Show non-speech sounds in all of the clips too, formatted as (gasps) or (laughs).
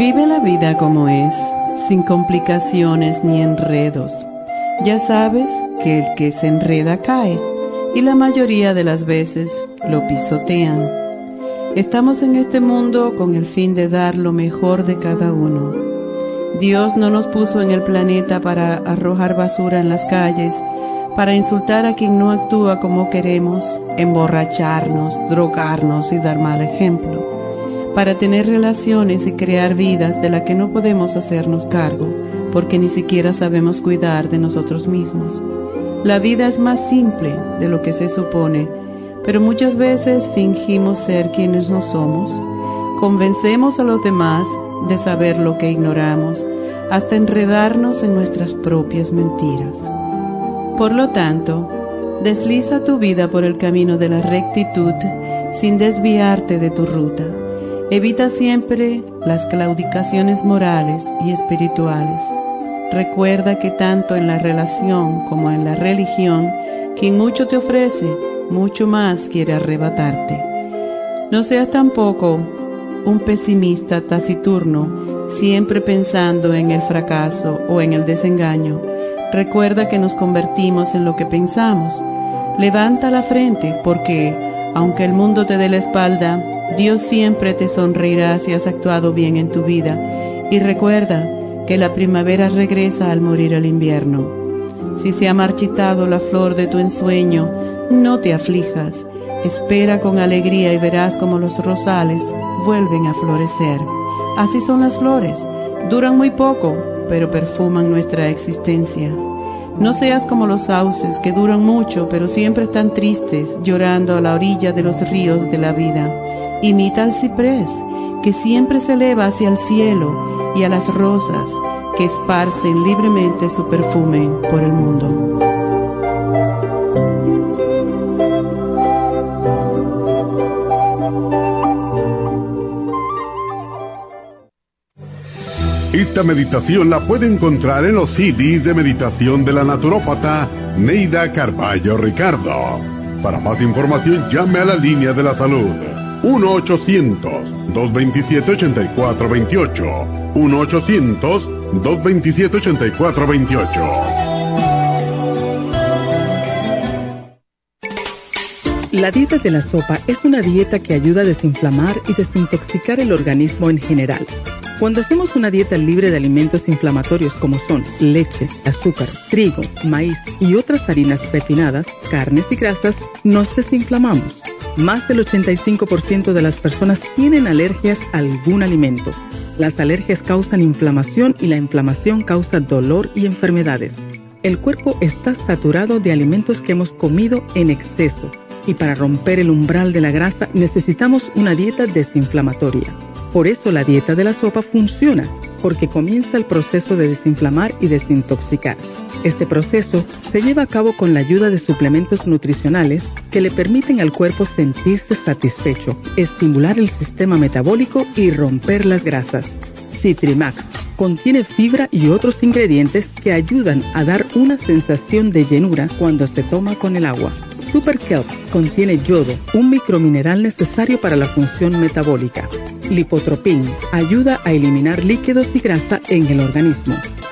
Vive la vida como es, sin complicaciones ni enredos. Ya sabes que el que se enreda cae y la mayoría de las veces lo pisotean. Estamos en este mundo con el fin de dar lo mejor de cada uno. Dios no nos puso en el planeta para arrojar basura en las calles, para insultar a quien no actúa como queremos, emborracharnos, drogarnos y dar mal ejemplo para tener relaciones y crear vidas de las que no podemos hacernos cargo, porque ni siquiera sabemos cuidar de nosotros mismos. La vida es más simple de lo que se supone, pero muchas veces fingimos ser quienes no somos. Convencemos a los demás de saber lo que ignoramos, hasta enredarnos en nuestras propias mentiras. Por lo tanto, desliza tu vida por el camino de la rectitud sin desviarte de tu ruta Evita siempre las claudicaciones morales y espirituales. Recuerda que tanto en la relación como en la religión, quien mucho te ofrece, mucho más quiere arrebatarte. No seas tampoco un pesimista taciturno, siempre pensando en el fracaso o en el desengaño. Recuerda que nos convertimos en lo que pensamos. Levanta la frente porque, aunque el mundo te dé la espalda, Dios siempre te sonreirá si has actuado bien en tu vida y recuerda que la primavera regresa al morir el invierno. Si se ha marchitado la flor de tu ensueño, no te aflijas, espera con alegría y verás como los rosales vuelven a florecer. Así son las flores, duran muy poco, pero perfuman nuestra existencia. No seas como los sauces que duran mucho, pero siempre están tristes, llorando a la orilla de los ríos de la vida. Imita al ciprés, que siempre se eleva hacia el cielo, y a las rosas, que esparcen libremente su perfume por el mundo. Esta meditación la puede encontrar en los CDs de meditación de la naturópata Neida Carballo Ricardo. Para más información llame a la línea de la salud 1-800-227-8428. 1-800-227-8428. La dieta de la sopa es una dieta que ayuda a desinflamar y desintoxicar el organismo en general. Cuando hacemos una dieta libre de alimentos inflamatorios como son leche, azúcar, trigo, maíz y otras harinas refinadas, carnes y grasas, nos desinflamamos. Más del 85% de las personas tienen alergias a algún alimento. Las alergias causan inflamación y la inflamación causa dolor y enfermedades. El cuerpo está saturado de alimentos que hemos comido en exceso y para romper el umbral de la grasa necesitamos una dieta desinflamatoria. Por eso la dieta de la sopa funciona, porque comienza el proceso de desinflamar y desintoxicar. Este proceso se lleva a cabo con la ayuda de suplementos nutricionales que le permiten al cuerpo sentirse satisfecho, estimular el sistema metabólico y romper las grasas. Citrimax contiene fibra y otros ingredientes que ayudan a dar una sensación de llenura cuando se toma con el agua. Super Kelp contiene yodo, un micromineral necesario para la función metabólica. Lipotropin ayuda a eliminar líquidos y grasa en el organismo.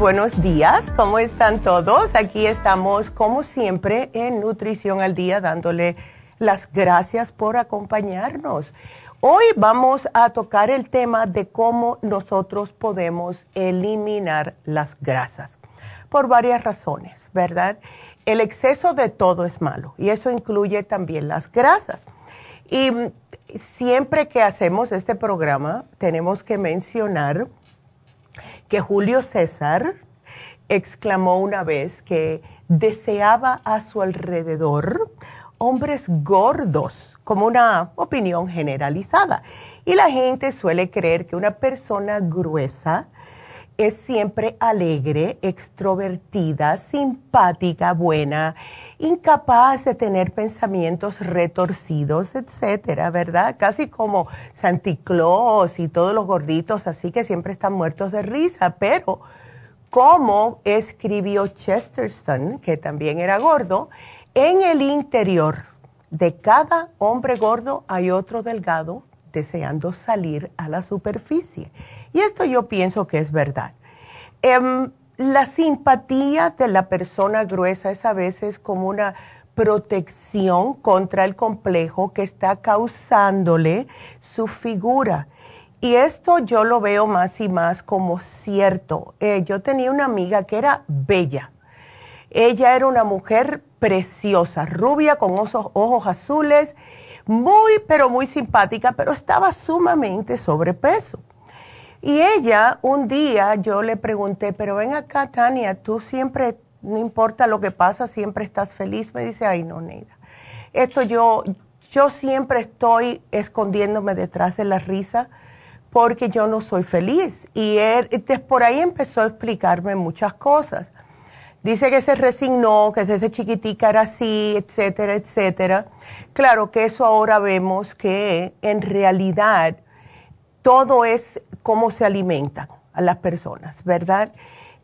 Buenos días, ¿cómo están todos? Aquí estamos como siempre en Nutrición al Día dándole las gracias por acompañarnos. Hoy vamos a tocar el tema de cómo nosotros podemos eliminar las grasas por varias razones, ¿verdad? El exceso de todo es malo y eso incluye también las grasas. Y siempre que hacemos este programa tenemos que mencionar que Julio César exclamó una vez que deseaba a su alrededor hombres gordos, como una opinión generalizada. Y la gente suele creer que una persona gruesa es siempre alegre, extrovertida, simpática, buena, incapaz de tener pensamientos retorcidos, etcétera, ¿verdad? Casi como Santi Claus y todos los gorditos así que siempre están muertos de risa, pero como escribió Chesterton, que también era gordo, en el interior de cada hombre gordo hay otro delgado deseando salir a la superficie. Y esto yo pienso que es verdad. Em, la simpatía de la persona gruesa es a veces como una protección contra el complejo que está causándole su figura. Y esto yo lo veo más y más como cierto. Eh, yo tenía una amiga que era bella. Ella era una mujer preciosa, rubia, con ojos azules, muy, pero muy simpática, pero estaba sumamente sobrepeso. Y ella, un día yo le pregunté, pero ven acá, Tania, tú siempre, no importa lo que pasa, siempre estás feliz. Me dice, ay, no, Neida. Esto yo, yo siempre estoy escondiéndome detrás de la risa porque yo no soy feliz. Y él, por ahí empezó a explicarme muchas cosas. Dice que se resignó, que desde chiquitica era así, etcétera, etcétera. Claro que eso ahora vemos que en realidad todo es cómo se alimentan a las personas, ¿verdad?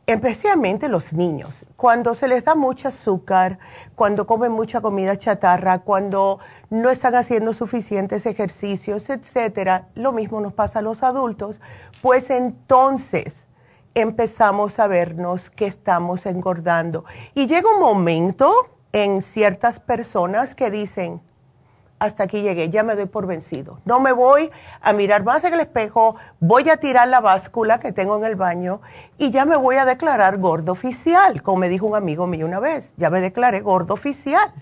Especialmente los niños. Cuando se les da mucho azúcar, cuando comen mucha comida chatarra, cuando no están haciendo suficientes ejercicios, etcétera, lo mismo nos pasa a los adultos, pues entonces empezamos a vernos que estamos engordando. Y llega un momento en ciertas personas que dicen, hasta aquí llegué, ya me doy por vencido. No me voy a mirar más en el espejo, voy a tirar la báscula que tengo en el baño y ya me voy a declarar gordo oficial, como me dijo un amigo mío una vez, ya me declaré gordo oficial.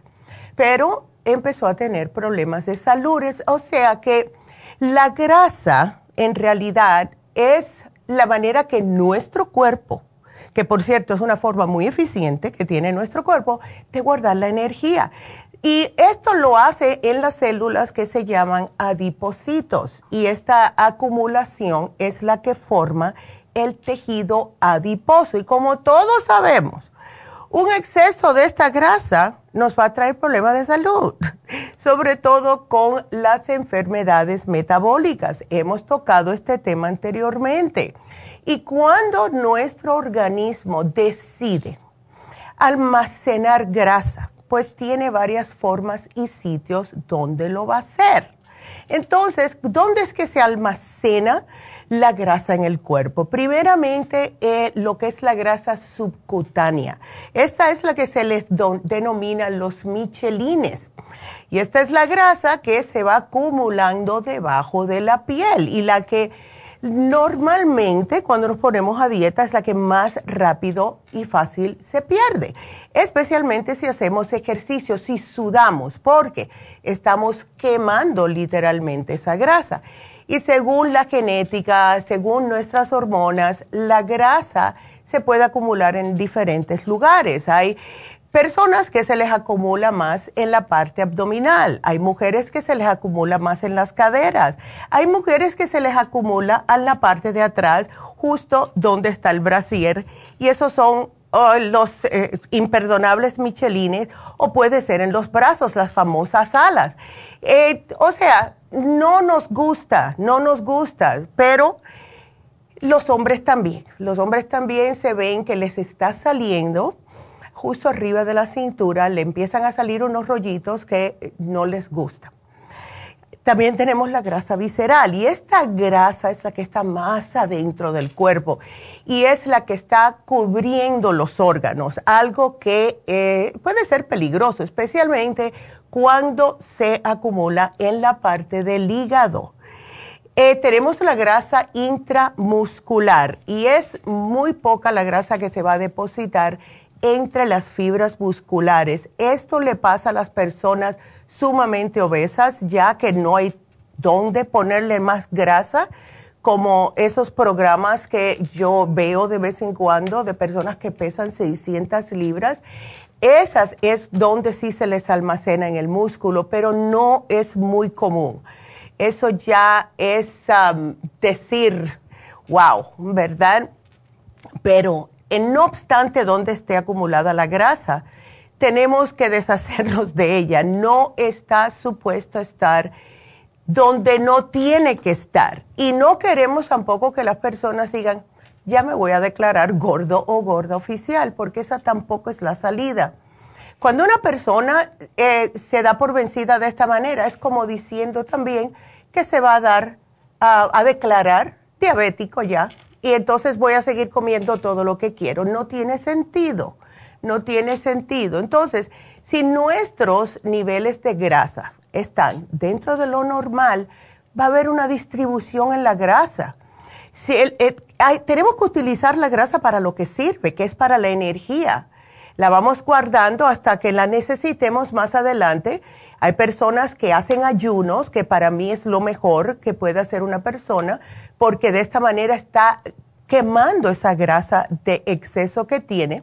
Pero empezó a tener problemas de salud, o sea que la grasa en realidad es la manera que nuestro cuerpo, que por cierto es una forma muy eficiente que tiene nuestro cuerpo, de guardar la energía. Y esto lo hace en las células que se llaman adipocitos y esta acumulación es la que forma el tejido adiposo. Y como todos sabemos, un exceso de esta grasa nos va a traer problemas de salud, (laughs) sobre todo con las enfermedades metabólicas. Hemos tocado este tema anteriormente. Y cuando nuestro organismo decide almacenar grasa, pues tiene varias formas y sitios donde lo va a hacer. Entonces, ¿dónde es que se almacena la grasa en el cuerpo? Primeramente, eh, lo que es la grasa subcutánea. Esta es la que se les denomina los michelines. Y esta es la grasa que se va acumulando debajo de la piel y la que Normalmente cuando nos ponemos a dieta es la que más rápido y fácil se pierde, especialmente si hacemos ejercicio, si sudamos, porque estamos quemando literalmente esa grasa. Y según la genética, según nuestras hormonas, la grasa se puede acumular en diferentes lugares. Hay personas que se les acumula más en la parte abdominal, hay mujeres que se les acumula más en las caderas, hay mujeres que se les acumula en la parte de atrás, justo donde está el brasier, y esos son oh, los eh, imperdonables michelines, o puede ser en los brazos, las famosas alas. Eh, o sea, no nos gusta, no nos gusta, pero los hombres también, los hombres también se ven que les está saliendo justo arriba de la cintura le empiezan a salir unos rollitos que no les gustan. También tenemos la grasa visceral y esta grasa es la que está más adentro del cuerpo y es la que está cubriendo los órganos, algo que eh, puede ser peligroso, especialmente cuando se acumula en la parte del hígado. Eh, tenemos la grasa intramuscular y es muy poca la grasa que se va a depositar entre las fibras musculares. Esto le pasa a las personas sumamente obesas, ya que no hay dónde ponerle más grasa, como esos programas que yo veo de vez en cuando de personas que pesan 600 libras. Esas es donde sí se les almacena en el músculo, pero no es muy común. Eso ya es decir, wow, ¿verdad? Pero no obstante donde esté acumulada la grasa, tenemos que deshacernos de ella. No está supuesto estar donde no tiene que estar. Y no queremos tampoco que las personas digan, ya me voy a declarar gordo o gorda oficial, porque esa tampoco es la salida. Cuando una persona eh, se da por vencida de esta manera, es como diciendo también que se va a dar a declarar diabético ya, y entonces voy a seguir comiendo todo lo que quiero. No tiene sentido no tiene sentido. Entonces, si nuestros niveles de grasa están dentro de lo normal, va a haber una distribución en la grasa. Si tenemos que utilizar la grasa para lo que sirve, que es para la energía. La vamos guardando hasta que la necesitemos más adelante. Hay personas que hacen ayunos, que para mí es lo mejor que puede hacer una persona, porque de esta manera está quemando esa grasa de exceso que tiene.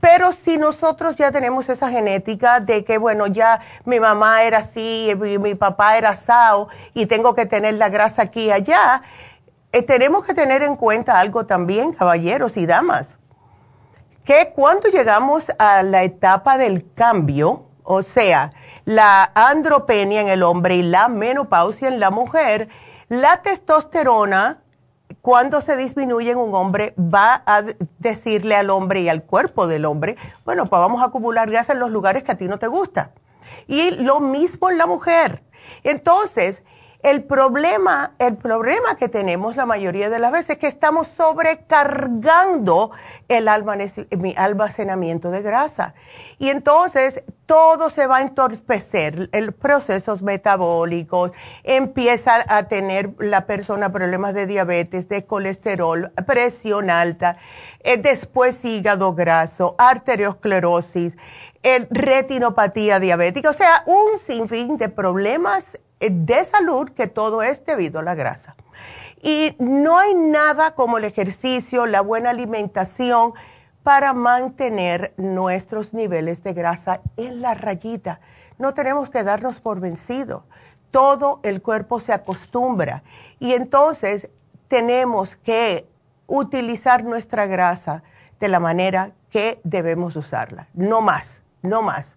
Pero si nosotros ya tenemos esa genética de que, bueno, ya mi mamá era así, mi, mi papá era sao y tengo que tener la grasa aquí y allá, eh, tenemos que tener en cuenta algo también, caballeros y damas, que cuando llegamos a la etapa del cambio, o sea, la andropenia en el hombre y la menopausia en la mujer, la testosterona cuando se disminuye en un hombre, va a decirle al hombre y al cuerpo del hombre, bueno, pues vamos a acumular grasa en los lugares que a ti no te gusta. Y lo mismo en la mujer. Entonces, el problema, el problema que tenemos la mayoría de las veces es que estamos sobrecargando el almacenamiento de grasa. Y entonces todo se va a entorpecer, el procesos metabólicos, empieza a tener la persona problemas de diabetes, de colesterol, presión alta, eh, después hígado graso, arteriosclerosis, retinopatía diabética, o sea, un sinfín de problemas de salud que todo es debido a la grasa. Y no hay nada como el ejercicio, la buena alimentación para mantener nuestros niveles de grasa en la rayita. No tenemos que darnos por vencido. Todo el cuerpo se acostumbra y entonces tenemos que utilizar nuestra grasa de la manera que debemos usarla. No más, no más.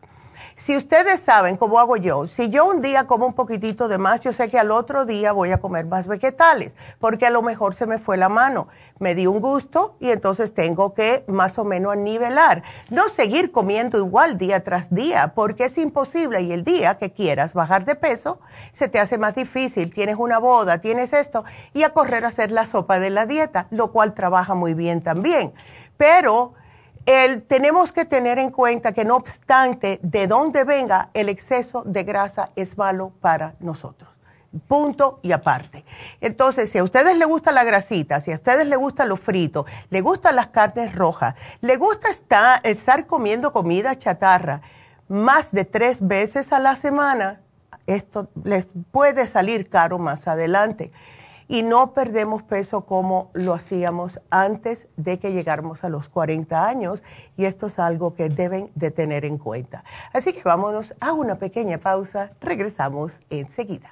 Si ustedes saben cómo hago yo, si yo un día como un poquitito de más, yo sé que al otro día voy a comer más vegetales, porque a lo mejor se me fue la mano, me di un gusto y entonces tengo que más o menos nivelar. No seguir comiendo igual día tras día, porque es imposible y el día que quieras bajar de peso, se te hace más difícil. Tienes una boda, tienes esto, y a correr a hacer la sopa de la dieta, lo cual trabaja muy bien también. Pero tenemos que tener en cuenta que no obstante de dónde venga el exceso de grasa es malo para nosotros. Punto y aparte. Entonces, si a ustedes les gusta la grasita, si a ustedes les gusta lo frito, les gustan las carnes rojas, les gusta estar, estar comiendo comida chatarra más de tres veces a la semana, esto les puede salir caro más adelante y no perdemos peso como lo hacíamos antes de que llegáramos a los 40 años y esto es algo que deben de tener en cuenta. Así que vámonos a una pequeña pausa, regresamos enseguida.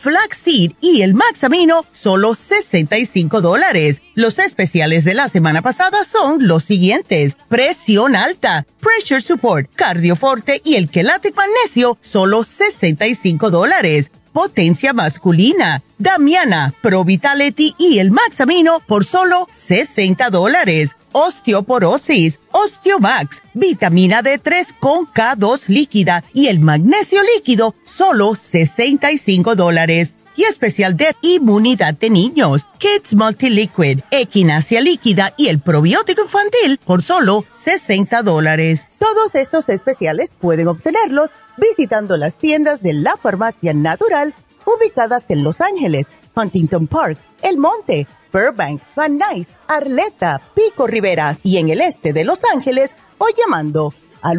Flaxseed y el Maxamino, solo 65 dólares. Los especiales de la semana pasada son los siguientes. Presión alta, Pressure Support, Cardioforte y el Quelate Magnesio, solo 65 dólares potencia masculina, Damiana, Pro Vitality y el Maxamino por solo 60 dólares. Osteoporosis, Osteomax, vitamina D3 con K2 líquida y el magnesio líquido, solo 65 dólares. Y especial de inmunidad de niños, Kids Multiliquid, Equinacia líquida y el probiótico infantil por solo 60 dólares. Todos estos especiales pueden obtenerlos visitando las tiendas de la farmacia natural ubicadas en Los Ángeles, Huntington Park, El Monte, Burbank, Van Nuys, Arleta, Pico Rivera y en el este de Los Ángeles o llamando al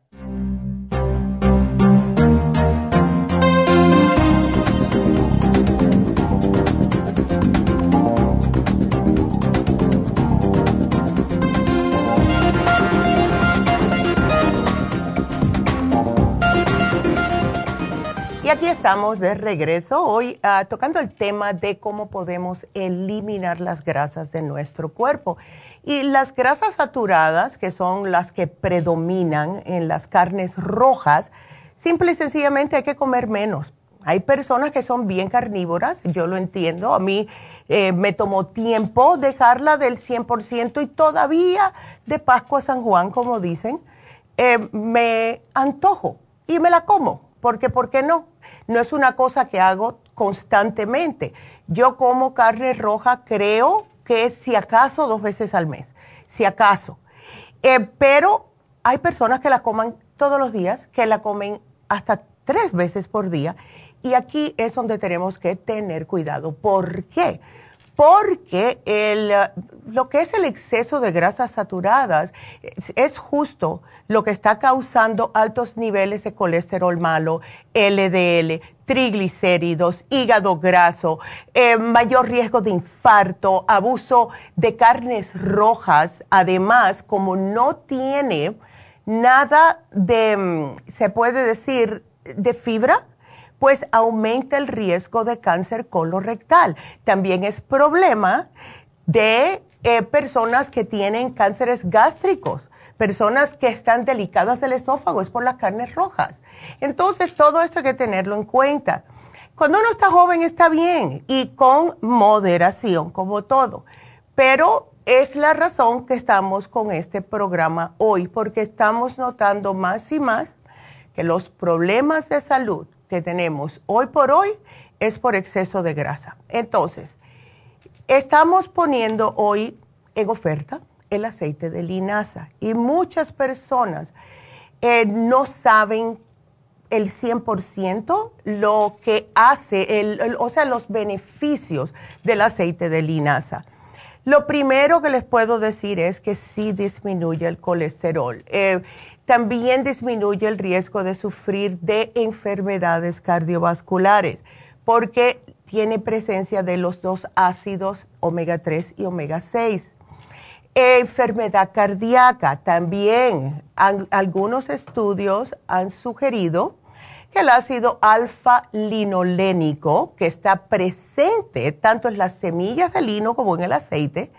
Estamos de regreso hoy ah, tocando el tema de cómo podemos eliminar las grasas de nuestro cuerpo. Y las grasas saturadas, que son las que predominan en las carnes rojas, simple y sencillamente hay que comer menos. Hay personas que son bien carnívoras, yo lo entiendo. A mí eh, me tomó tiempo dejarla del 100% y todavía de Pascua a San Juan, como dicen, eh, me antojo y me la como. Porque, ¿por qué no? No es una cosa que hago constantemente. Yo como carne roja, creo que si acaso dos veces al mes, si acaso. Eh, pero hay personas que la coman todos los días, que la comen hasta tres veces por día. Y aquí es donde tenemos que tener cuidado. ¿Por qué? El, lo que es el exceso de grasas saturadas es, justo lo que está causando altos niveles de colesterol malo, LDL, triglicéridos, hígado graso, eh, mayor riesgo de infarto, abuso de carnes rojas. Además, como no tiene nada de, mm, se puede decir, de fibra, pues aumenta el riesgo de cáncer colorectal. También es problema de eh, personas que tienen cánceres gástricos personas que están delicadas del esófago, es por las carnes rojas. Entonces, todo esto hay que tenerlo en cuenta. Cuando uno está joven está bien y con moderación, como todo. Pero es la razón que estamos con este programa hoy, porque estamos notando más y más que los problemas de salud que tenemos hoy por hoy es por exceso de grasa. Entonces, estamos poniendo hoy en oferta el aceite de linaza y muchas personas eh, no saben el 100% lo que hace, o sea, los beneficios del aceite de linaza. Lo primero que les puedo decir es que sí disminuye el colesterol. Eh, también disminuye el riesgo de sufrir de enfermedades cardiovasculares porque tiene presencia de los dos ácidos omega 3 y omega 6 Enfermedad cardíaca también. algunos estudios han sugerido que el ácido alfa-linolénico, que está presente tanto en las semillas de lino como en el aceite,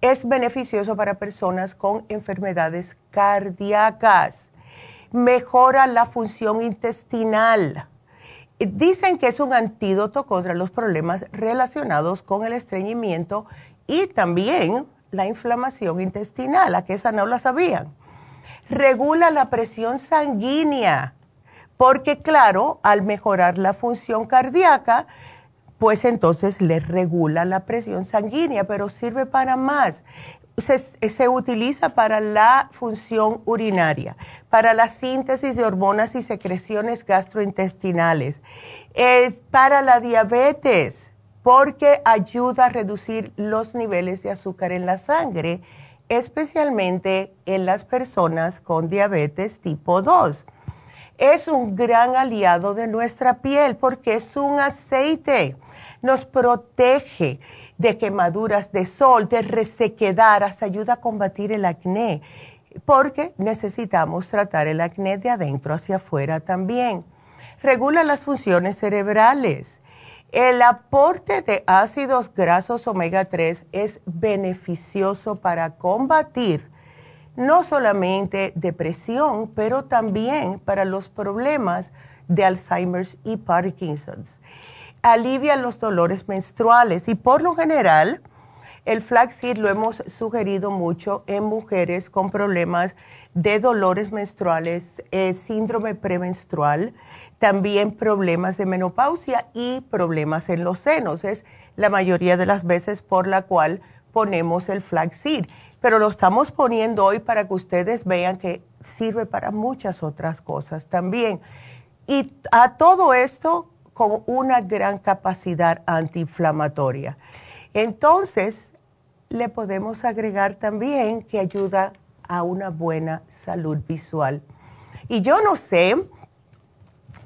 es beneficioso para personas con enfermedades cardíacas. Mejora la función intestinal. Dicen que es un antídoto contra los problemas relacionados con el estreñimiento y también la inflamación intestinal, a que esa no la sabían. Regula la presión sanguínea, porque claro, al mejorar la función cardíaca, pues entonces le regula la presión sanguínea, pero sirve para más. Se, utiliza para la función urinaria, para la síntesis de hormonas y secreciones gastrointestinales, eh, para la diabetes, porque ayuda a reducir los niveles de azúcar en la sangre, especialmente en las personas con diabetes tipo 2. Es un gran aliado de nuestra piel porque es un aceite. Nos protege de quemaduras de sol, de resequedad, hasta ayuda a combatir el acné, porque necesitamos tratar el acné de adentro hacia afuera también. Regula las funciones cerebrales el aporte de ácidos grasos omega 3 es beneficioso para combatir no solamente depresión, pero también para los problemas de Alzheimer's y Parkinson's. Alivia los dolores menstruales y por lo general el flaxseed lo hemos sugerido mucho en mujeres con problemas de dolores menstruales, eh, síndrome premenstrual, también problemas de menopausia y problemas en los senos. Es la mayoría de las veces por la cual ponemos el flaxseed. Pero lo estamos poniendo hoy para que ustedes vean que sirve para muchas otras cosas también. Y a todo esto con una gran capacidad antiinflamatoria. Entonces, le podemos agregar también que ayuda a una buena salud visual. Y yo no sé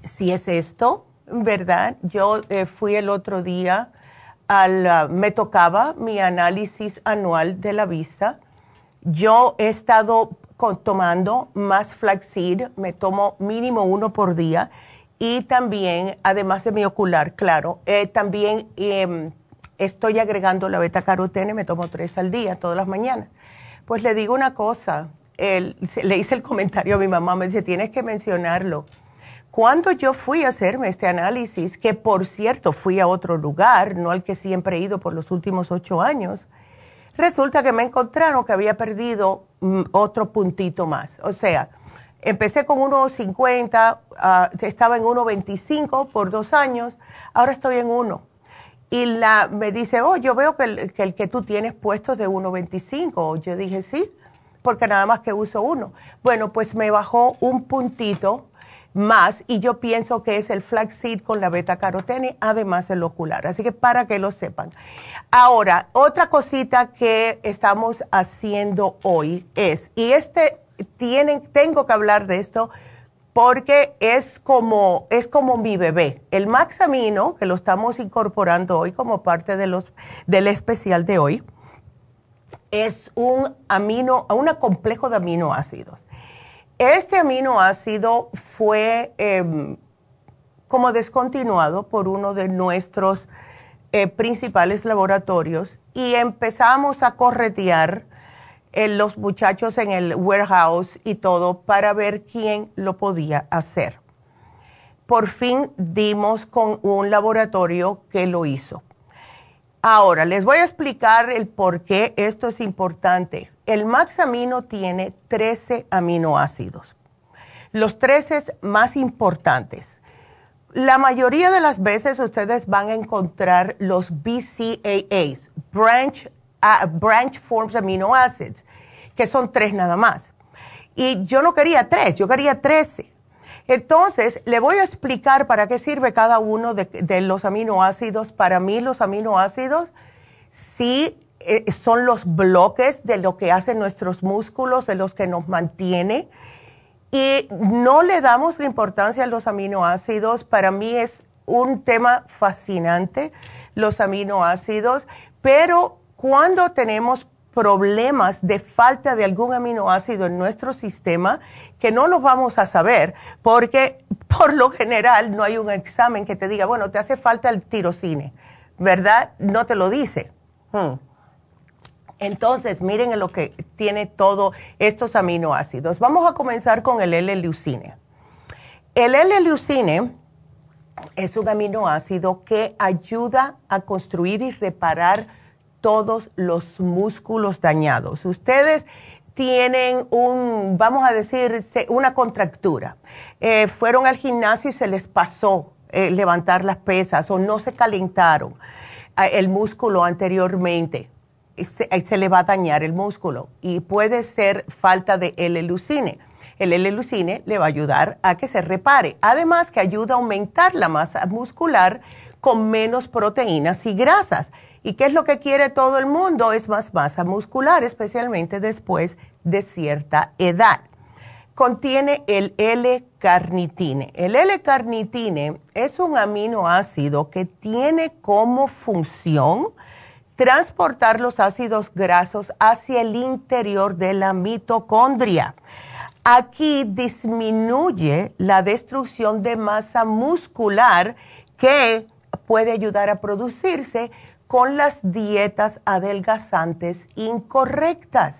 si es esto, ¿verdad? Yo eh, fui el otro día, al, ah, me tocaba mi análisis anual de la vista. Yo he estado tomando más flaxseed, me tomo mínimo uno por día y también, además de mi ocular, claro, eh, también em, estoy agregando la beta carotene, me tomo tres al día, todas las mañanas. Pues le digo una cosa, le hice el comentario a mi mamá, me dice, tienes que mencionarlo cuando yo fui a hacerme este análisis, que por cierto fui a otro lugar, no al que siempre he ido por los últimos ocho años, resulta que me encontraron que había perdido mm, otro puntito más. O sea, empecé con 1,50, uh, estaba en 1,25 por dos años, ahora estoy en 1. Y la, me dice, oh, yo veo que el que, el que tú tienes puesto es de 1,25. Yo dije, sí, porque nada más que uso uno. Bueno, pues me bajó un puntito más y yo pienso que es el flaxseed con la beta carotene, además el ocular. Así que para que lo sepan. Ahora, otra cosita que estamos haciendo hoy es, y este tienen, tengo que hablar de esto porque es como, es como mi bebé. El Maxamino, que lo estamos incorporando hoy como parte de los, del especial de hoy, es un amino, un complejo de aminoácidos este aminoácido fue em, como descontinuado por uno de nuestros eh, principales laboratorios y empezamos a corretear los muchachos en el warehouse y todo para ver quién lo podía hacer. Por fin dimos con un laboratorio que lo hizo. Ahora, les voy a explicar el por qué esto es importante. El Maxamino tiene 13 aminoácidos, los 13 más importantes. La mayoría de las veces ustedes van a encontrar los BCAAs, Branch, uh, branch Forms Amino Acids, que son tres nada más. Y yo no quería tres, yo quería 13. Entonces, le voy a explicar para qué sirve cada uno de, los aminoácidos. Para mí, los aminoácidos sí eh, son los bloques de lo que hacen nuestros músculos, de los que nos mantiene. Y no le damos la importancia a los aminoácidos. Para mí es un tema fascinante, los aminoácidos. Pero cuando tenemos problemas de falta de algún aminoácido en nuestro sistema que no los vamos a saber porque por lo general no hay un examen que te diga, bueno, te hace falta el tirocine, ¿verdad? No te lo dice. Hmm. Entonces, miren lo que tiene todos estos aminoácidos. Vamos a comenzar con el L-leucine. El L-leucine es un aminoácido que ayuda a construir y reparar todos los músculos dañados. Ustedes tienen un, vamos a decir, una contractura. Eh, fueron al gimnasio y se les pasó eh, levantar las pesas o no se calentaron eh, el músculo anteriormente. Se, se, le va a dañar el músculo y puede ser falta de L-leucine. El L-leucine le va a ayudar a que se repare. Además que ayuda a aumentar la masa muscular con menos proteínas y grasas. ¿Y qué es lo que quiere todo el mundo? Es más masa muscular, especialmente después de cierta edad. Contiene el L-carnitine. El L-carnitine es un aminoácido que tiene como función transportar los ácidos grasos hacia el interior de la mitocondria. Aquí disminuye la destrucción de masa muscular que puede ayudar a producirse con las dietas adelgazantes incorrectas.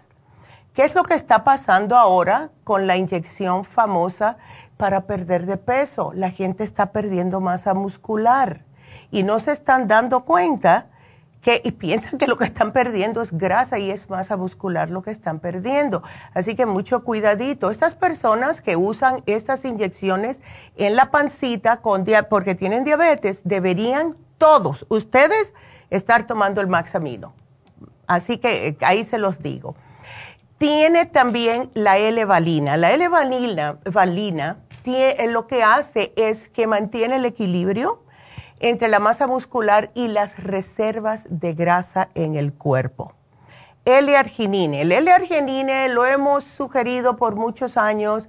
¿Qué es lo que está pasando ahora con la inyección famosa para perder de peso? La gente está perdiendo masa muscular y no se están dando cuenta que y piensan que lo que están perdiendo es grasa y es masa muscular lo que están perdiendo. Así que mucho cuidadito. Estas personas que usan estas inyecciones en la pancita con porque tienen diabetes deberían todos, ustedes estar tomando el Maxamino. Así que eh, ahí se los digo. Tiene también la L-valina. La L-valina valina, eh, lo que hace es que mantiene el equilibrio entre la masa muscular y las reservas de grasa en el cuerpo. L-arginine. El L-arginine lo hemos sugerido por muchos años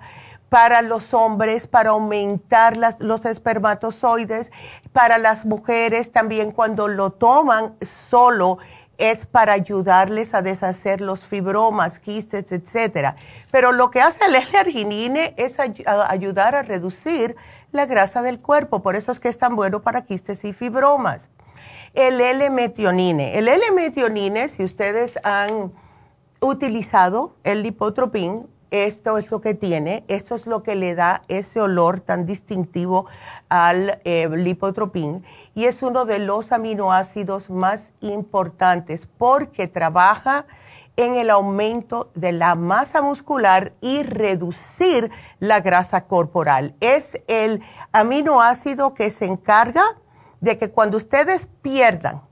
para los hombres, para aumentar los espermatozoides, para las mujeres también cuando lo toman solo es para ayudarles a deshacer los fibromas, quistes, etcétera. Pero lo que hace el L-arginine es ayudar a reducir la grasa del cuerpo, por eso es que es tan bueno para quistes y fibromas. El L-metionine. El L-metionine, si ustedes han utilizado el lipotropín, esto es lo que tiene, esto es lo que le da ese olor tan distintivo al eh, lipotropín y es uno de los aminoácidos más importantes porque trabaja en el aumento de la masa muscular y reducir la grasa corporal. Es el aminoácido que se encarga de que cuando ustedes pierdan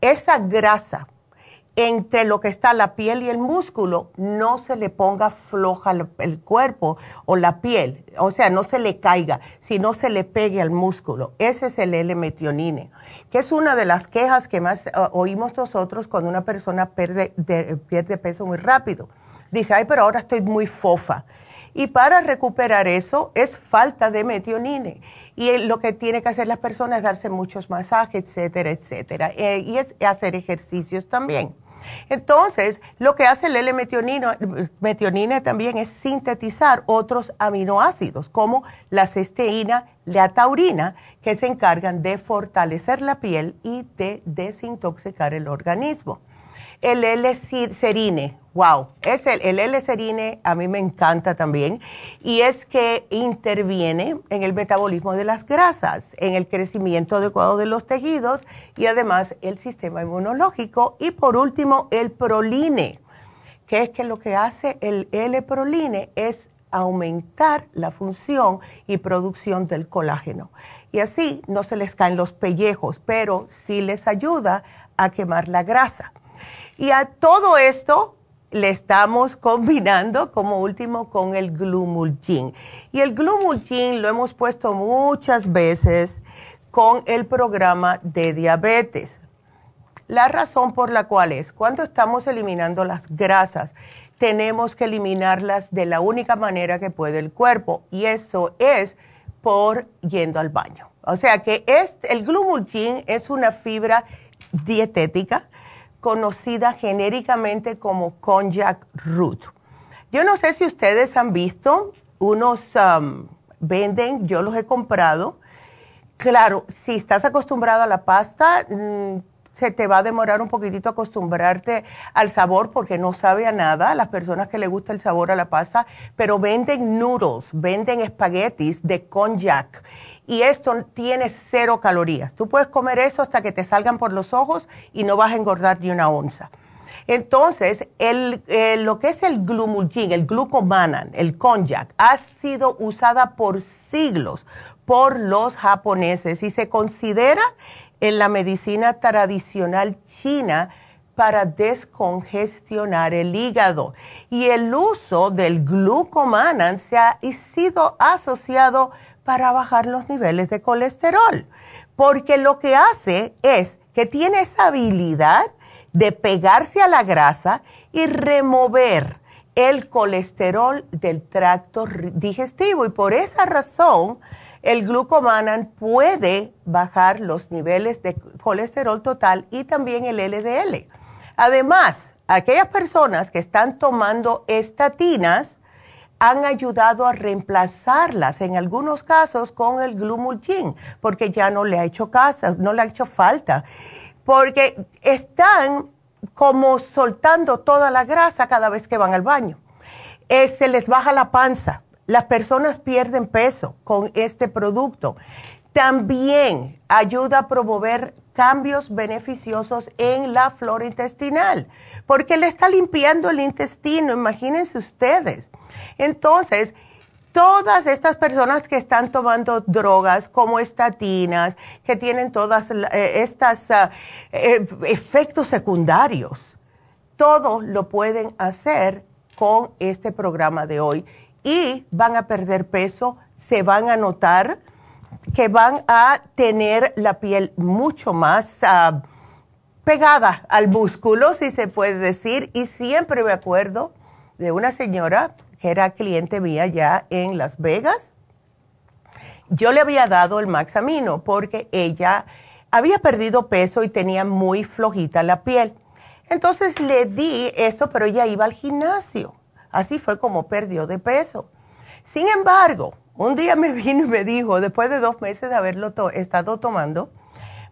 esa grasa, entre lo que está la piel y el músculo, no se le ponga floja el cuerpo o la piel, o sea, no se le caiga, sino se le pegue al músculo. Ese es el L-metionine, que es una de las quejas que más eh, oímos nosotros cuando una persona pierde, pierde peso muy rápido. Dice, ay, pero ahora estoy muy fofa. Y para recuperar eso es falta de metionine. Y lo que tiene que hacer las personas es darse muchos masajes, etcétera, etcétera. Eh, y es hacer ejercicios también. Entonces, lo que hace el L-metionina también es sintetizar otros aminoácidos, como la cisteína, la taurina, que se encargan de fortalecer la piel y de desintoxicar el organismo. El L-serine. Wow, es el, el L-serine a mí me encanta también y es que interviene en el metabolismo de las grasas, en el crecimiento adecuado de los tejidos y además el sistema inmunológico. Y por último, el proline, que es que lo que hace el L-proline es aumentar la función y producción del colágeno. Y así no se les caen los pellejos, pero sí les ayuda a quemar la grasa. Y a todo esto le estamos combinando como último con el glumulgin. Y el glumulgin lo hemos puesto muchas veces con el programa de diabetes. La razón por la cual es, cuando estamos eliminando las grasas, tenemos que eliminarlas de la única manera que puede el cuerpo y eso es por yendo al baño. O sea que el glumulgin es una fibra dietética conocida genéricamente como konjac root. Yo no sé si ustedes han visto unos um, venden, yo los he comprado. Claro, si estás acostumbrado a la pasta, mm, se te va a demorar un poquitito acostumbrarte al sabor porque no sabe a nada las personas que le gusta el sabor a la pasta, pero venden noodles, venden espaguetis de konjac y esto tiene cero calorías. Tú puedes comer eso hasta que te salgan por los ojos y no vas a engordar ni una onza. Entonces, el, eh, lo que es el glumulgin, el glucomanan, el konjac, ha sido usada por siglos por los japoneses y se considera en la medicina tradicional china para descongestionar el hígado. Y el uso del glucomanan se ha sido asociado para bajar los niveles de colesterol, porque lo que hace es que tiene esa habilidad de pegarse a la grasa y remover el colesterol del tracto digestivo y por esa razón el glucomanan puede bajar los niveles de colesterol total y también el LDL. Además, aquellas personas que están tomando estatinas han ayudado a reemplazarlas en algunos casos con el glumulgin, porque ya no le ha hecho caso, no le ha hecho falta, porque están como soltando toda la grasa cada vez que van al baño. Eh, se les baja la panza, las personas pierden peso con este producto. También ayuda a promover cambios beneficiosos en la flora intestinal, porque le está limpiando el intestino, imagínense ustedes. Entonces, todas estas personas que están tomando drogas como estatinas, que tienen todas eh, estas ah, eh, efectos secundarios, todo lo pueden hacer con este programa de hoy y van a perder peso, se van a notar que van a tener la piel mucho más ah, pegada al músculo, si se puede decir, y siempre me acuerdo de una señora era cliente mía ya en Las Vegas, yo le había dado el Maxamino porque ella había perdido peso y tenía muy flojita la piel. Entonces le di esto, pero ella iba al gimnasio. Así fue como perdió de peso. Sin embargo, un día me (laughs) vino y me dijo, después de dos meses de haberlo estado tomando,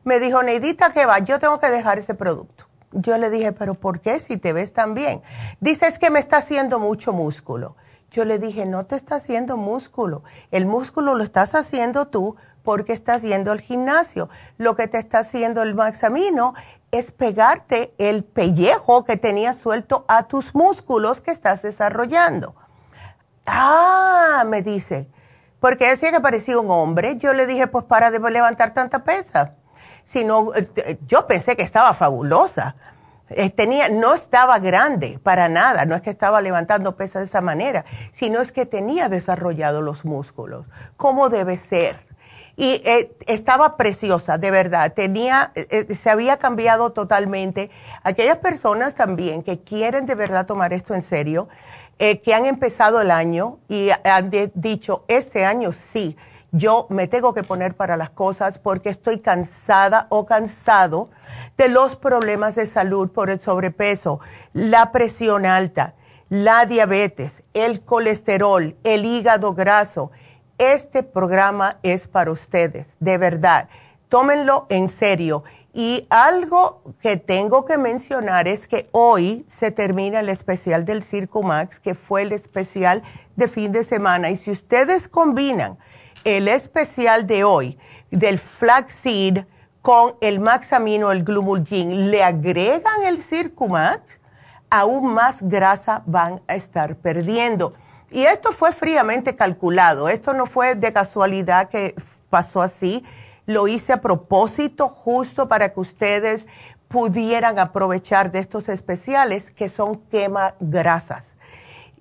me dijo, Neidita, ¿qué va? Yo tengo que dejar ese producto. Yo le dije, pero ¿por qué si te ves tan bien? Dices que me está haciendo mucho músculo. Yo le dije, no te está haciendo músculo. El músculo lo estás haciendo tú porque estás yendo al gimnasio. Lo que te está haciendo el maxamino es pegarte el pellejo que tenías suelto a tus músculos que estás desarrollando. Ah, me dice, porque decía que parecía un hombre. Yo le dije, pues para de levantar tanta pesa sino eh, yo pensé que estaba fabulosa. Eh, tenía, no estaba grande para nada, no es que estaba levantando pesas de esa manera, sino es que tenía desarrollado los músculos, como debe ser. Y eh, estaba preciosa, de verdad, tenía, se había cambiado totalmente. Aquellas personas también que quieren de verdad tomar esto en serio, que han empezado el año y han dicho, este año sí, yo me tengo que poner para las cosas porque estoy cansada o cansado de los problemas de salud por el sobrepeso, la presión alta, la diabetes, el colesterol, el hígado graso. Este programa es para ustedes, de verdad. Tómenlo en serio Y algo que tengo que mencionar es que hoy se termina el especial del Circo Max, que fue el especial de fin de semana. Y si ustedes combinan el especial de hoy del flaxseed con el Maxamino, el Glumulgin, le agregan el Circumax, aún más grasa van a estar perdiendo. Y esto fue fríamente calculado, esto no fue de casualidad que pasó así, lo hice a propósito justo para que ustedes pudieran aprovechar de estos especiales que son quema grasas.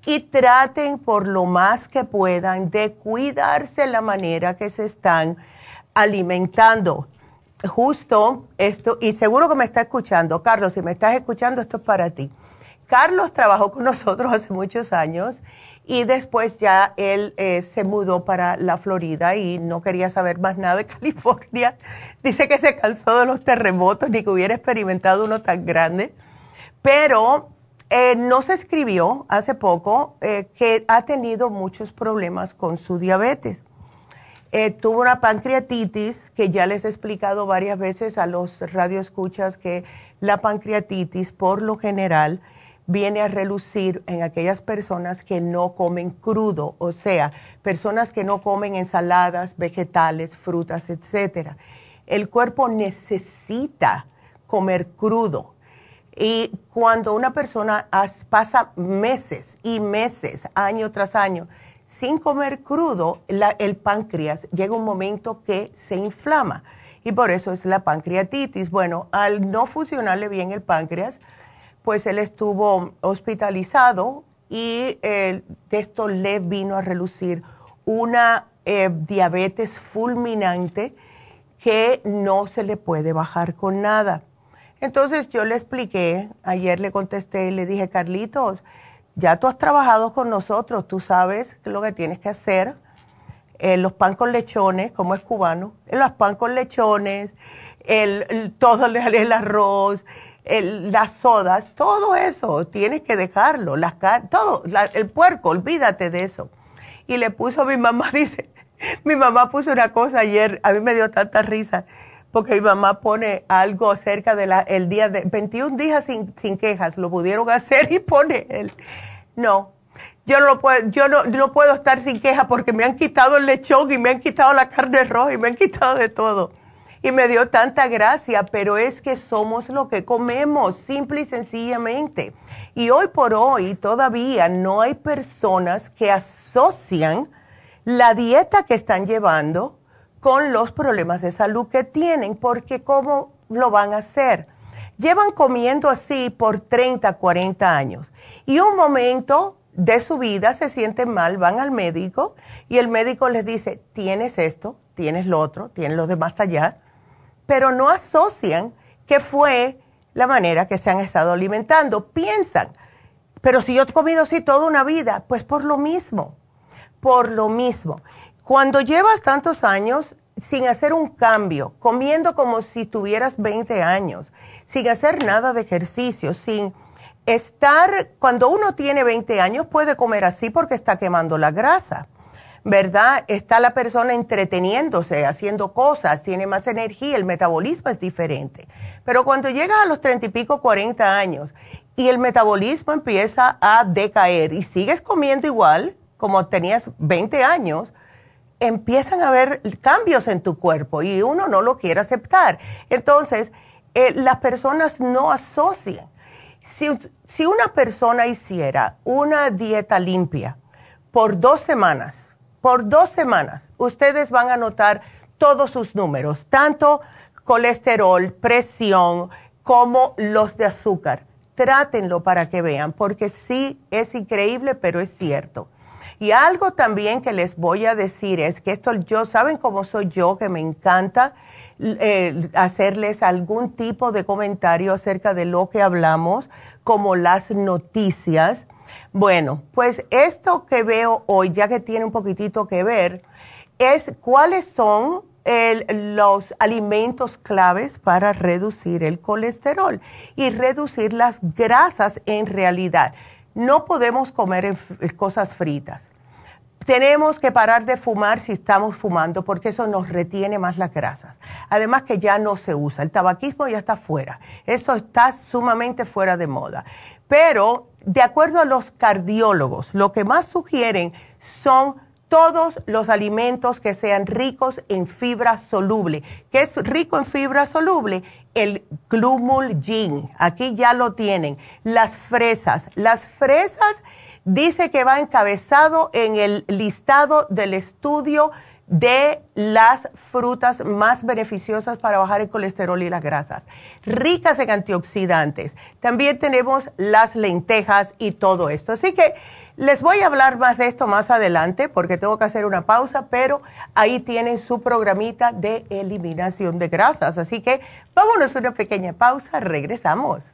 Y traten por lo más que puedan de cuidarse la manera que se están alimentando. Justo esto, y seguro que me está escuchando, Carlos, si me estás escuchando, esto es para ti. Carlos trabajó con (laughs) nosotros hace muchos años y después ya él eh, se mudó para la Florida y no quería saber más nada de (laughs) California. Dice que se cansó de los terremotos ni que hubiera experimentado uno tan grande. Pero eh, nos escribió hace poco eh, que ha tenido muchos problemas con su diabetes. tuvo una pancreatitis que ya les he explicado varias veces a los radioescuchas que la pancreatitis por lo general viene a relucir en aquellas personas que no comen crudo, o sea, personas que no comen ensaladas, vegetales, frutas, etc. El cuerpo necesita comer crudo. Y cuando una persona pasa meses y meses, año tras año, sin comer crudo, el páncreas llega un momento que se inflama. Y por eso es la pancreatitis. Bueno, al no funcionarle bien el páncreas, pues él estuvo hospitalizado y de esto le vino a relucir una eh, diabetes fulminante que no se le puede bajar con nada. Entonces yo le expliqué, ayer le contesté y le dije, Carlitos, ya tú has trabajado con nosotros, tú sabes lo que tienes que hacer. Eh, los pan con lechones, como es cubano, los pan con lechones, el, todo el (laughs) arroz, las sodas, todo eso, tienes que dejarlo, las todo, el puerco, olvídate de eso. Y le puso mi mamá, (laughs) dice, mi mamá puso una cosa ayer, a mí me dio tanta risa, porque mi mamá pone algo cerca del el día de 21 días sin, sin, quejas, lo pudieron hacer y pone él. No, yo no puedo, yo no, no puedo estar sin queja porque me han quitado el lechón y me han quitado la carne roja y me han quitado de todo y me dio tanta gracia, pero es que somos lo que comemos, simple y sencillamente. Y hoy por hoy todavía no hay personas que asocian la dieta que están llevando con los problemas de salud que tienen, porque ¿cómo lo van a hacer? Llevan comiendo así por 30, 40 años y un momento de su vida se sienten mal, van al médico y el médico les dice, tienes esto, tienes lo otro, tienes lo demás allá pero no asocian que fue la manera que se han estado alimentando. Piensan, pero si yo he comido así toda una vida, pues por lo mismo, por lo mismo. Cuando llevas tantos años sin hacer un cambio, comiendo como si tuvieras 20 años, sin hacer nada de ejercicio, sin estar, cuando uno tiene 20 años puede comer así porque está quemando la grasa ¿verdad? Está la persona entreteniéndose, haciendo cosas, tiene más energía, el metabolismo es diferente. Pero cuando llegas a los treinta y pico, cuarenta años y el metabolismo empieza a decaer y sigues comiendo igual como tenías 20 años, empiezan a haber cambios en tu cuerpo y uno no lo quiere aceptar. Entonces, eh, las personas no asocian. Si, si una persona hiciera una dieta limpia por dos semanas, por dos semanas ustedes van a notar todos sus números, tanto colesterol, presión, como los de azúcar. Trátenlo para que vean, porque sí es increíble, pero es cierto. Y algo también que les voy a decir es que esto, yo, ¿saben cómo soy yo? Que me encanta eh, hacerles algún tipo de comentario acerca de lo que hablamos, como las noticias. Bueno, pues esto que veo hoy, ya que tiene un poquitito que ver, es cuáles son los alimentos claves para reducir el colesterol y reducir las grasas en realidad. No podemos comer cosas fritas. tenemos que parar de fumar si estamos fumando porque eso nos retiene más las grasas. Además que ya no se usa, el tabaquismo ya está fuera, eso está sumamente fuera de moda. Pero de acuerdo a los cardiólogos, lo que más sugieren son todos los alimentos que sean ricos en fibra soluble. ¿Qué es rico en fibra soluble? El glumulgin. Aquí ya lo tienen. Las fresas. Las fresas dice que va encabezado en el listado del estudio de las frutas más beneficiosas para bajar el colesterol y las grasas, ricas en antioxidantes. También tenemos las lentejas y todo esto. Así que les voy a hablar más de esto más adelante porque tengo que hacer una pausa, pero ahí tienen su programita de eliminación de grasas. Así que vámonos a una pequeña pausa, regresamos.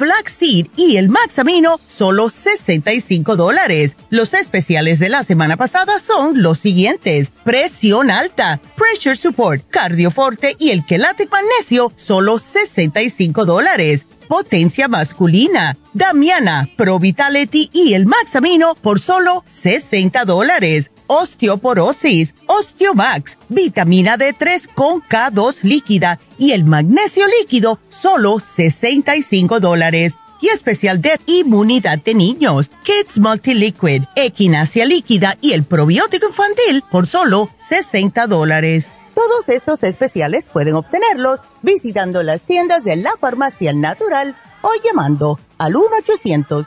flaxseed y el maxamino, solo 65 dólares. Los especiales de la semana pasada son los siguientes. Presión alta, pressure support, cardioforte y el quelate magnesio, solo 65 dólares potencia masculina, Damiana, Pro Vitality y el Maxamino por solo 60 dólares osteoporosis, Osteomax, vitamina D3 con K2 líquida y el magnesio líquido, solo 65 dólares. Y especial de inmunidad de niños, Kids Multiliquid, Equinacia líquida y el probiótico infantil por solo 60 dólares. Todos estos especiales pueden obtenerlos visitando las tiendas de la farmacia natural o llamando al 1 800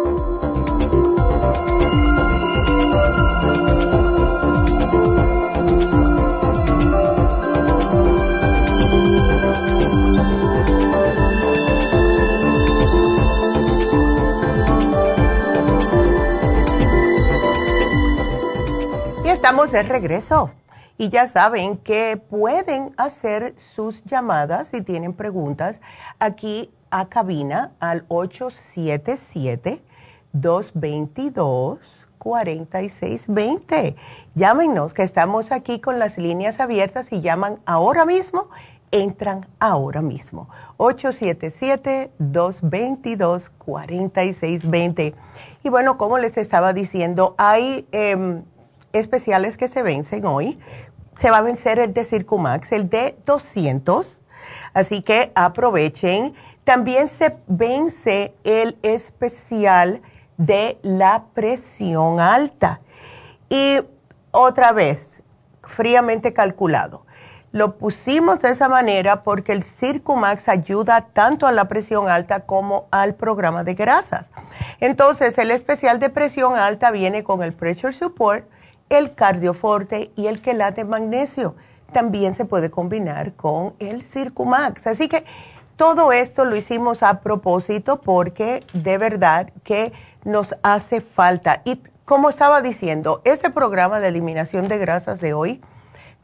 Estamos de regreso y ya saben que pueden hacer sus llamadas si tienen preguntas aquí a cabina al 877-222. 877-222-4620. Llámenos, que estamos aquí con las líneas abiertas y llaman ahora mismo, entran ahora mismo. 877-222-4620. Y bueno, como les estaba diciendo, hay em, especiales que se vencen hoy. Se va a vencer el de Circumax, el de 200. Así que aprovechen. También se vence el especial de la presión alta. Y otra vez, fríamente calculado. Lo pusimos de esa manera porque el Circumax ayuda tanto a la presión alta como al programa de grasas. Entonces, el especial de presión alta viene con el Pressure Support, el Cardioforte y el quelate magnesio. También se puede combinar con el Circumax. Así que todo esto lo hicimos a propósito porque de verdad que nos hace falta. Y como estaba diciendo, este programa de eliminación de grasas de hoy,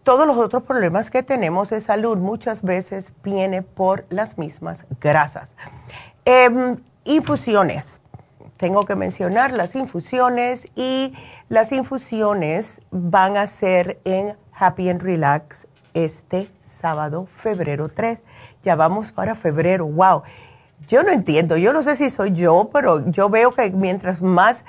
todos los otros problemas que tenemos de salud muchas veces viene por las mismas grasas. Em, infusiones. Tengo que mencionar las infusiones y las infusiones van a ser en Happy and Relax este sábado, febrero 3. Ya vamos para febrero, wow. Yo no entiendo, yo no sé si soy yo, pero yo veo que mientras más,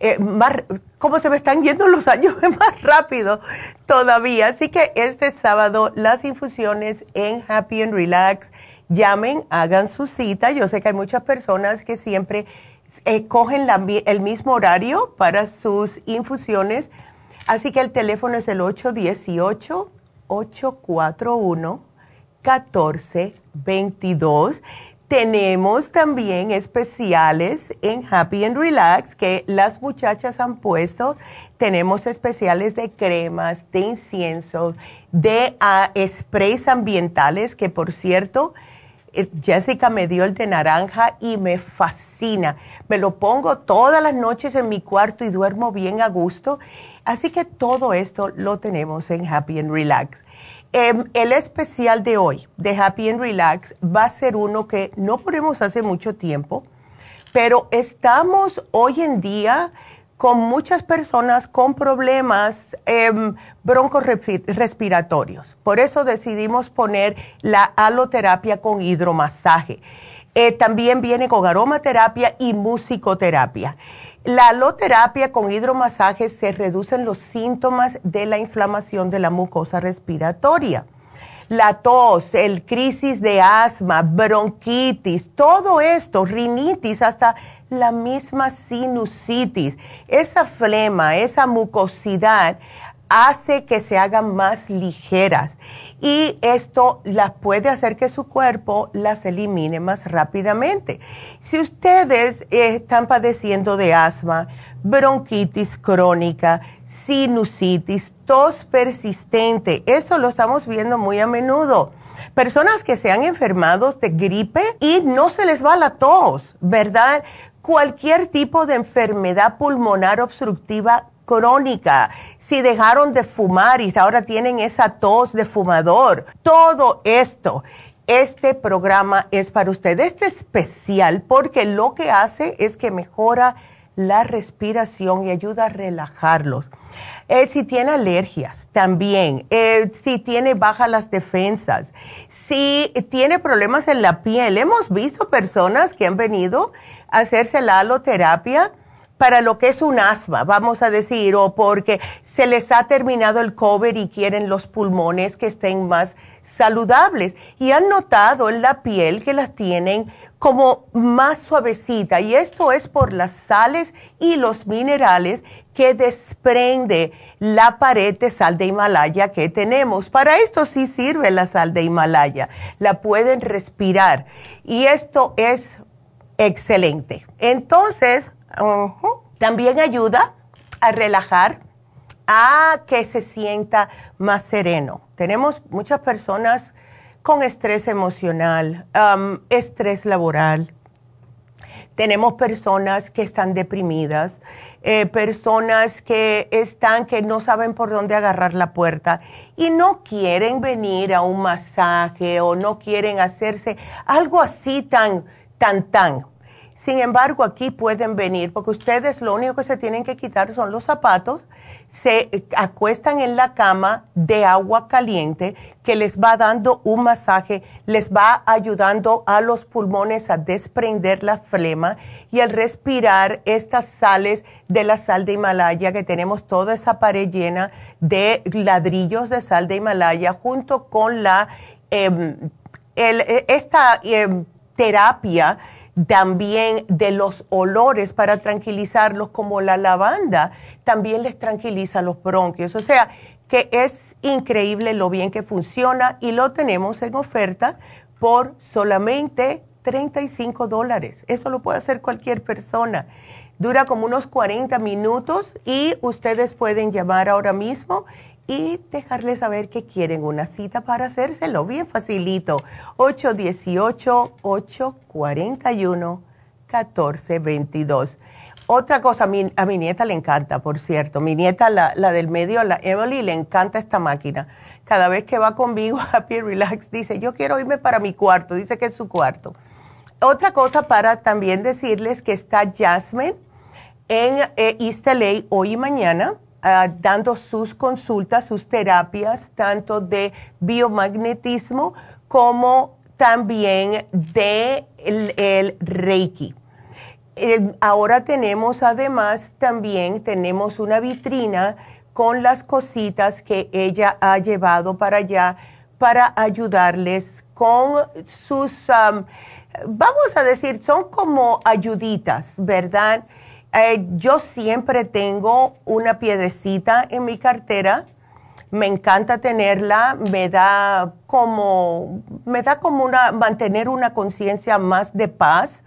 eh, más, cómo se me están yendo los años (laughs) más rápido todavía. Así que este sábado las infusiones en Happy and Relax, llamen, hagan su cita. Yo sé que hay muchas personas que siempre eh, cogen el mismo horario para sus infusiones. Así que el teléfono es el 818 841 1422 tenemos también especiales en Happy and Relax que las muchachas han puesto. Tenemos especiales de cremas, de incienso, de ah, sprays ambientales que por cierto, Jessica me dio el de naranja y me fascina. Me lo pongo todas las noches en mi cuarto y duermo bien a gusto. Así que todo esto lo tenemos en Happy and Relax. Em, el especial de hoy de Happy and Relax va a ser uno que no ponemos hace mucho tiempo, pero estamos hoy en día con muchas personas con problemas eh, broncorespiratorios. Por eso decidimos poner la aloterapia con hidromasaje. Eh, también viene con aromaterapia y musicoterapia. La aloterapia con hidromasaje se reducen los síntomas de la inflamación de la mucosa respiratoria. La tos, el crisis de asma, bronquitis, todo esto, rinitis, hasta la misma sinusitis, esa flema, esa mucosidad hace que se hagan más ligeras y esto las puede hacer que su cuerpo las elimine más rápidamente. Si ustedes están padeciendo de asma, bronquitis crónica, sinusitis, tos persistente, esto lo estamos viendo muy a menudo. Personas que se han enfermado de gripe y no se les va la tos, ¿verdad? Cualquier tipo de enfermedad pulmonar obstructiva crónica, si dejaron de fumar y ahora tienen esa tos de fumador, todo esto. Este programa es para usted, este especial porque lo que hace es que mejora la respiración y ayuda a relajarlos. Eh, si tiene alergias, también. Eh, si tiene bajas las defensas. Si tiene problemas en la piel. Hemos visto personas que han venido a hacerse la aloterapia para lo que es un asma, vamos a decir, o porque se les ha terminado el cover y quieren los pulmones que estén más saludables. Y han notado en la piel que las tienen como más suavecita. Y esto es por las sales y los minerales que desprende la pared de sal de Himalaya que tenemos. Para esto sí sirve la sal de Himalaya. La pueden respirar. Y esto es excelente. Entonces, también ayuda a relajar, a que se sienta más sereno. Tenemos muchas personas con estrés emocional, estrés laboral. Tenemos personas que están deprimidas, eh, personas que están, que no saben por dónde agarrar la puerta y no quieren venir a un masaje o no quieren hacerse algo así tan, tan, tan Sin embargo, aquí pueden venir porque ustedes lo único que se tienen que quitar son los zapatos, se acuestan en la cama de agua caliente que les va dando un masaje, les va ayudando a los pulmones a desprender la flema y al respirar estas sales de la sal de Himalaya, que tenemos toda esa pared llena de ladrillos de sal de Himalaya junto con la, em, esta em, terapia también de los olores para tranquilizarlos, como la lavanda, también les tranquiliza los bronquios. O sea, que es increíble lo bien que funciona y lo tenemos en oferta por solamente 35 dólares. Eso lo puede hacer cualquier persona. Dura como unos 40 minutos y ustedes pueden llamar ahora mismo y dejarles saber que quieren una cita para hacérselo. Bien facilito. 818-841-1422. Otra cosa, a mi, a mi, nieta le encanta, por cierto. Mi nieta, la, la, del medio, la Emily, le encanta esta máquina. Cada vez que va conmigo a (laughs) Happy Relax, dice, yo quiero irme para mi cuarto. Dice que es su cuarto. Otra cosa para también decirles que está Jasmine en eh, East hoy y mañana Ah, dando sus consultas, sus terapias, tanto de biomagnetismo como también de el, Reiki. ahora tenemos además también tenemos una vitrina con las cositas que ella ha llevado para allá para ayudarles con sus, vamos a decir, son como ayuditas, ¿verdad? Eh, yo siempre tengo una piedrecita en mi cartera. Me encanta tenerla, me da como, me da como una, mantener una conciencia más de paz.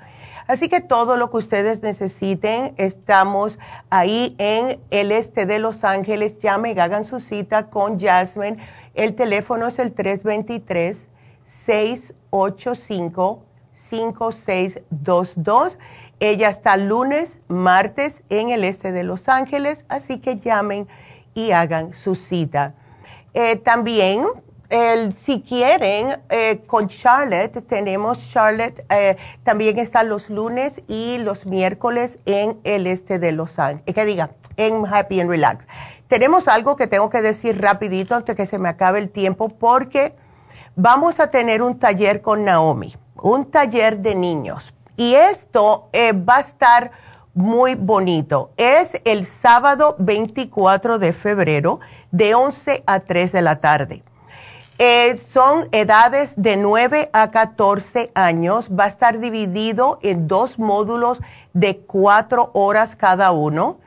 Así que todo lo que ustedes necesiten, estamos ahí en el este de Los Ángeles. Llamen, hagan su cita con Jasmine. El teléfono es el 323-685-5622 ella está lunes, martes en el este de Los Ángeles, así que llamen y hagan su cita. Eh, también, si quieren, eh, con Charlotte, tenemos Charlotte, eh, también está los lunes y los miércoles en el este de Los Ángeles, que diga, en Happy and Relax. Tenemos algo que tengo que decir rapidito antes que se me acabe el tiempo, porque vamos a tener un taller con Naomi, un taller de niños y esto eh, va a estar muy bonito. Es el sábado 24 de febrero de 11 a 3 de la tarde. Eh, son edades de 9 a 14 años. Va a estar dividido en dos módulos de cuatro horas cada uno.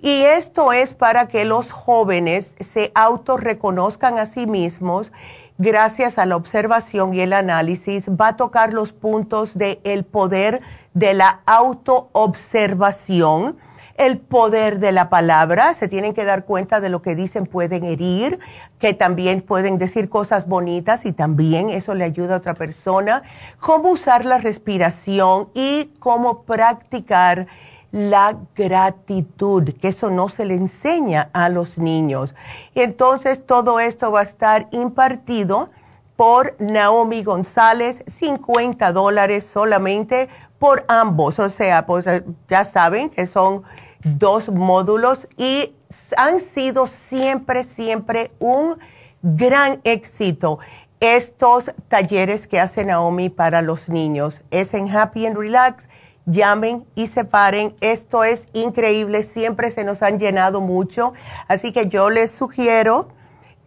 Y esto es para que los jóvenes se autorreconozcan a sí mismos gracias a la observación y el análisis, va a tocar los puntos del el poder de la autoobservación, el poder de la palabra, se tienen que dar cuenta de lo que dicen pueden herir, que también pueden decir cosas bonitas y también eso le ayuda a otra persona, cómo usar la respiración y cómo practicar la gratitud, que eso no se le enseña a los niños. Y entonces todo esto va a estar impartido por Naomi González, 50 dólares solamente por ambos. O sea, pues eh, ya saben que son dos módulos y han sido siempre, siempre un gran éxito estos talleres que hace Naomi para los niños. Es en Happy and Relax llamen y se paren. Esto es increíble, siempre se nos han llenado mucho, así que yo les sugiero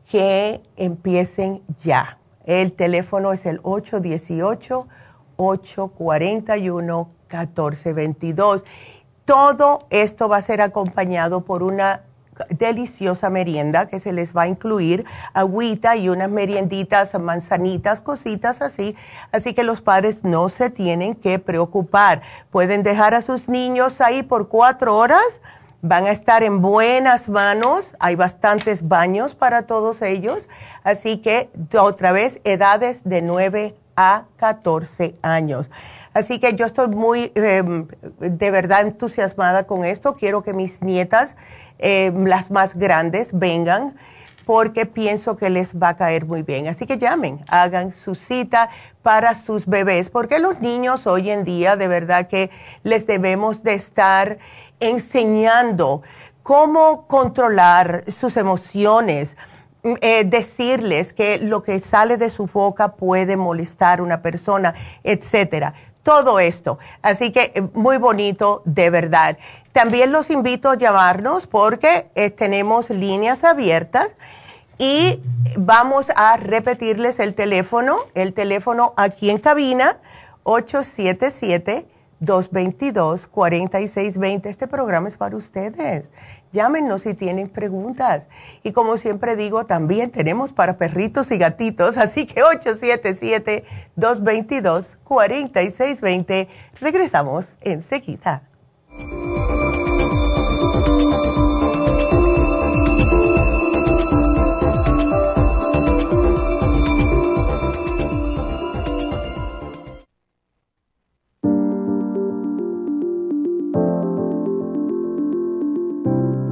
que empiecen ya. El teléfono es el 818-841-1422. Todo esto va a ser acompañado por una deliciosa merienda que se les va a incluir agüita y unas merienditas, manzanitas, cositas así. Así que los padres no se tienen que preocupar. Pueden dejar a sus niños ahí por cuatro horas. Van a estar en buenas manos. Hay bastantes baños para todos ellos. Así que otra vez, edades de 9 a 14 años. Así que yo estoy muy, em, de verdad, entusiasmada con esto. Quiero que mis nietas eh, las más grandes vengan porque pienso que les va a caer muy bien. Así que llamen, hagan su cita para sus bebés, porque los niños hoy en día de verdad que les debemos de estar enseñando cómo controlar sus emociones, eh, decirles que lo que sale de su boca puede molestar a una persona, etcétera. Todo esto. Así que eh, muy bonito, de verdad. También los invito a llamarnos porque eh, tenemos líneas abiertas y vamos a repetirles el teléfono, el teléfono aquí en cabina, 877 222-4620. Este programa es para ustedes. Llámenos si tienen preguntas. Y como siempre digo, también tenemos para perritos y gatitos. Así que 877-222-4620. Regresamos enseguida.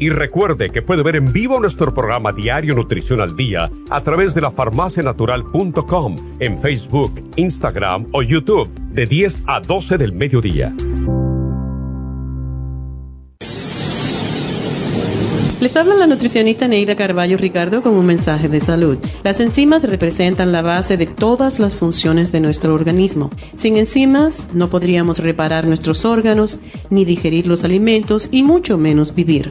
Y recuerde que puede ver en vivo nuestro programa Diario Nutrición al Día a través de lafarmacianatural.com en Facebook, Instagram o YouTube de 10 a 12 del mediodía. Les habla la nutricionista Neida Carballo Ricardo con un mensaje de salud. Las enzimas representan la base de todas las funciones de nuestro organismo. Sin enzimas no podríamos reparar nuestros órganos, ni digerir los alimentos y mucho menos vivir.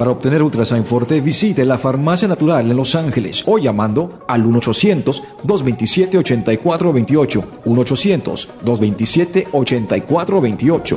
Para obtener Ultrasign Forte, visite la Farmacia Natural en Los Ángeles o llamando al 1-800-227-8428. 1-800-227-8428.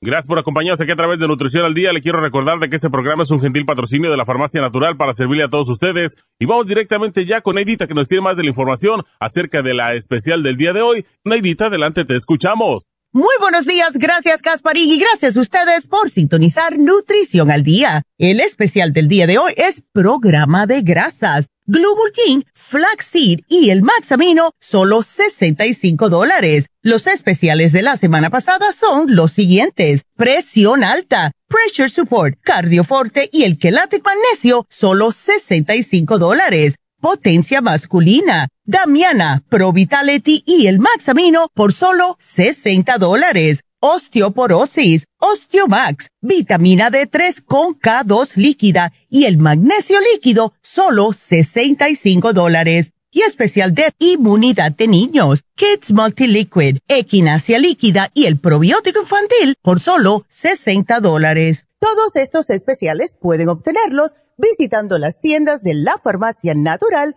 Gracias por acompañarnos aquí a través de Nutrición al Día. Le quiero recordar de que este programa es un gentil patrocinio de la Farmacia Natural para servirle a todos ustedes. Y vamos directamente ya con Neidita que nos tiene más de la información acerca de la especial del día de hoy. Neidita, adelante, te escuchamos. Muy buenos días, gracias Casparín y gracias a ustedes por sintonizar Nutrición al Día. El especial del día de hoy es programa de grasas. Global King, Flaxseed y el Maxamino, solo 65 dólares. Los especiales de la semana pasada son los siguientes. Presión alta, Pressure Support, Cardioforte y el Quelate Magnesio, solo 65 dólares potencia masculina, Damiana, Pro Vitality y el Maxamino por solo 60 dólares. Osteoporosis, Osteomax, vitamina D3 con K2 líquida y el magnesio líquido, solo 65 dólares. Y especial de inmunidad de niños, Kids Multiliquid, Equinacia líquida y el probiótico infantil por solo 60 dólares. Todos estos especiales pueden obtenerlos visitando las tiendas de la farmacia natural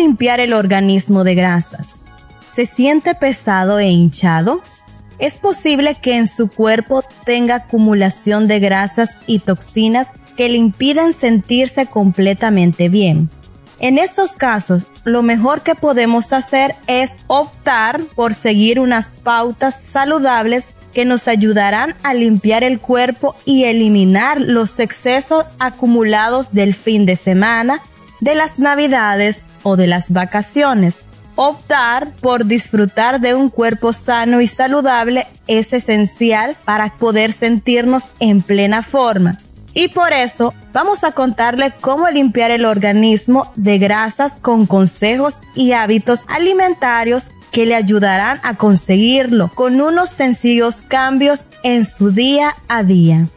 Limpiar el organismo de grasas? ¿Se siente pesado e hinchado? Es posible que en su cuerpo tenga acumulación de grasas y toxinas que le impidan sentirse completamente bien. En estos casos, lo mejor que podemos hacer es optar por seguir unas pautas saludables que nos ayudarán a limpiar el cuerpo y eliminar los excesos acumulados del fin de semana, de las navidades o de las vacaciones. Optar por disfrutar de un cuerpo sano y saludable es esencial para poder sentirnos en plena forma. Y por eso vamos a contarle cómo limpiar el organismo de grasas con consejos y hábitos alimentarios que le ayudarán a conseguirlo con unos sencillos cambios en su día a día.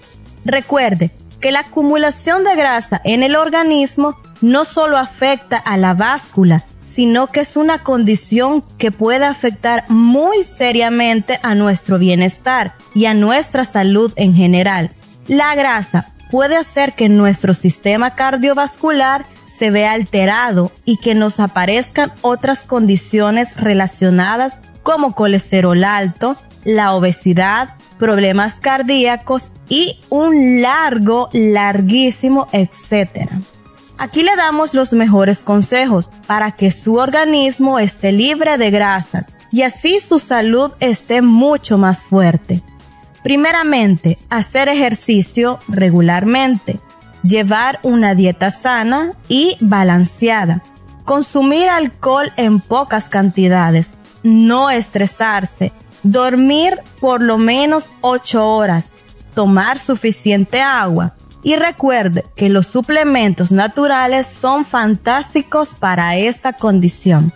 Recuerde que la acumulación de grasa en el organismo no solo afecta a la báscula, sino que es una condición que puede afectar muy seriamente a nuestro bienestar y a nuestra salud en general. La grasa puede hacer que nuestro sistema cardiovascular se vea alterado y que nos aparezcan otras condiciones relacionadas como colesterol alto, la obesidad, problemas cardíacos y un largo, larguísimo, etcétera. Aquí le damos los mejores consejos para que su organismo esté libre de grasas y así su salud esté mucho más fuerte. Primeramente, hacer ejercicio regularmente, llevar una dieta sana y balanceada, consumir alcohol en pocas cantidades, no estresarse, dormir por lo menos 8 horas, tomar suficiente agua, y recuerde que los suplementos naturales son fantásticos para esta condición.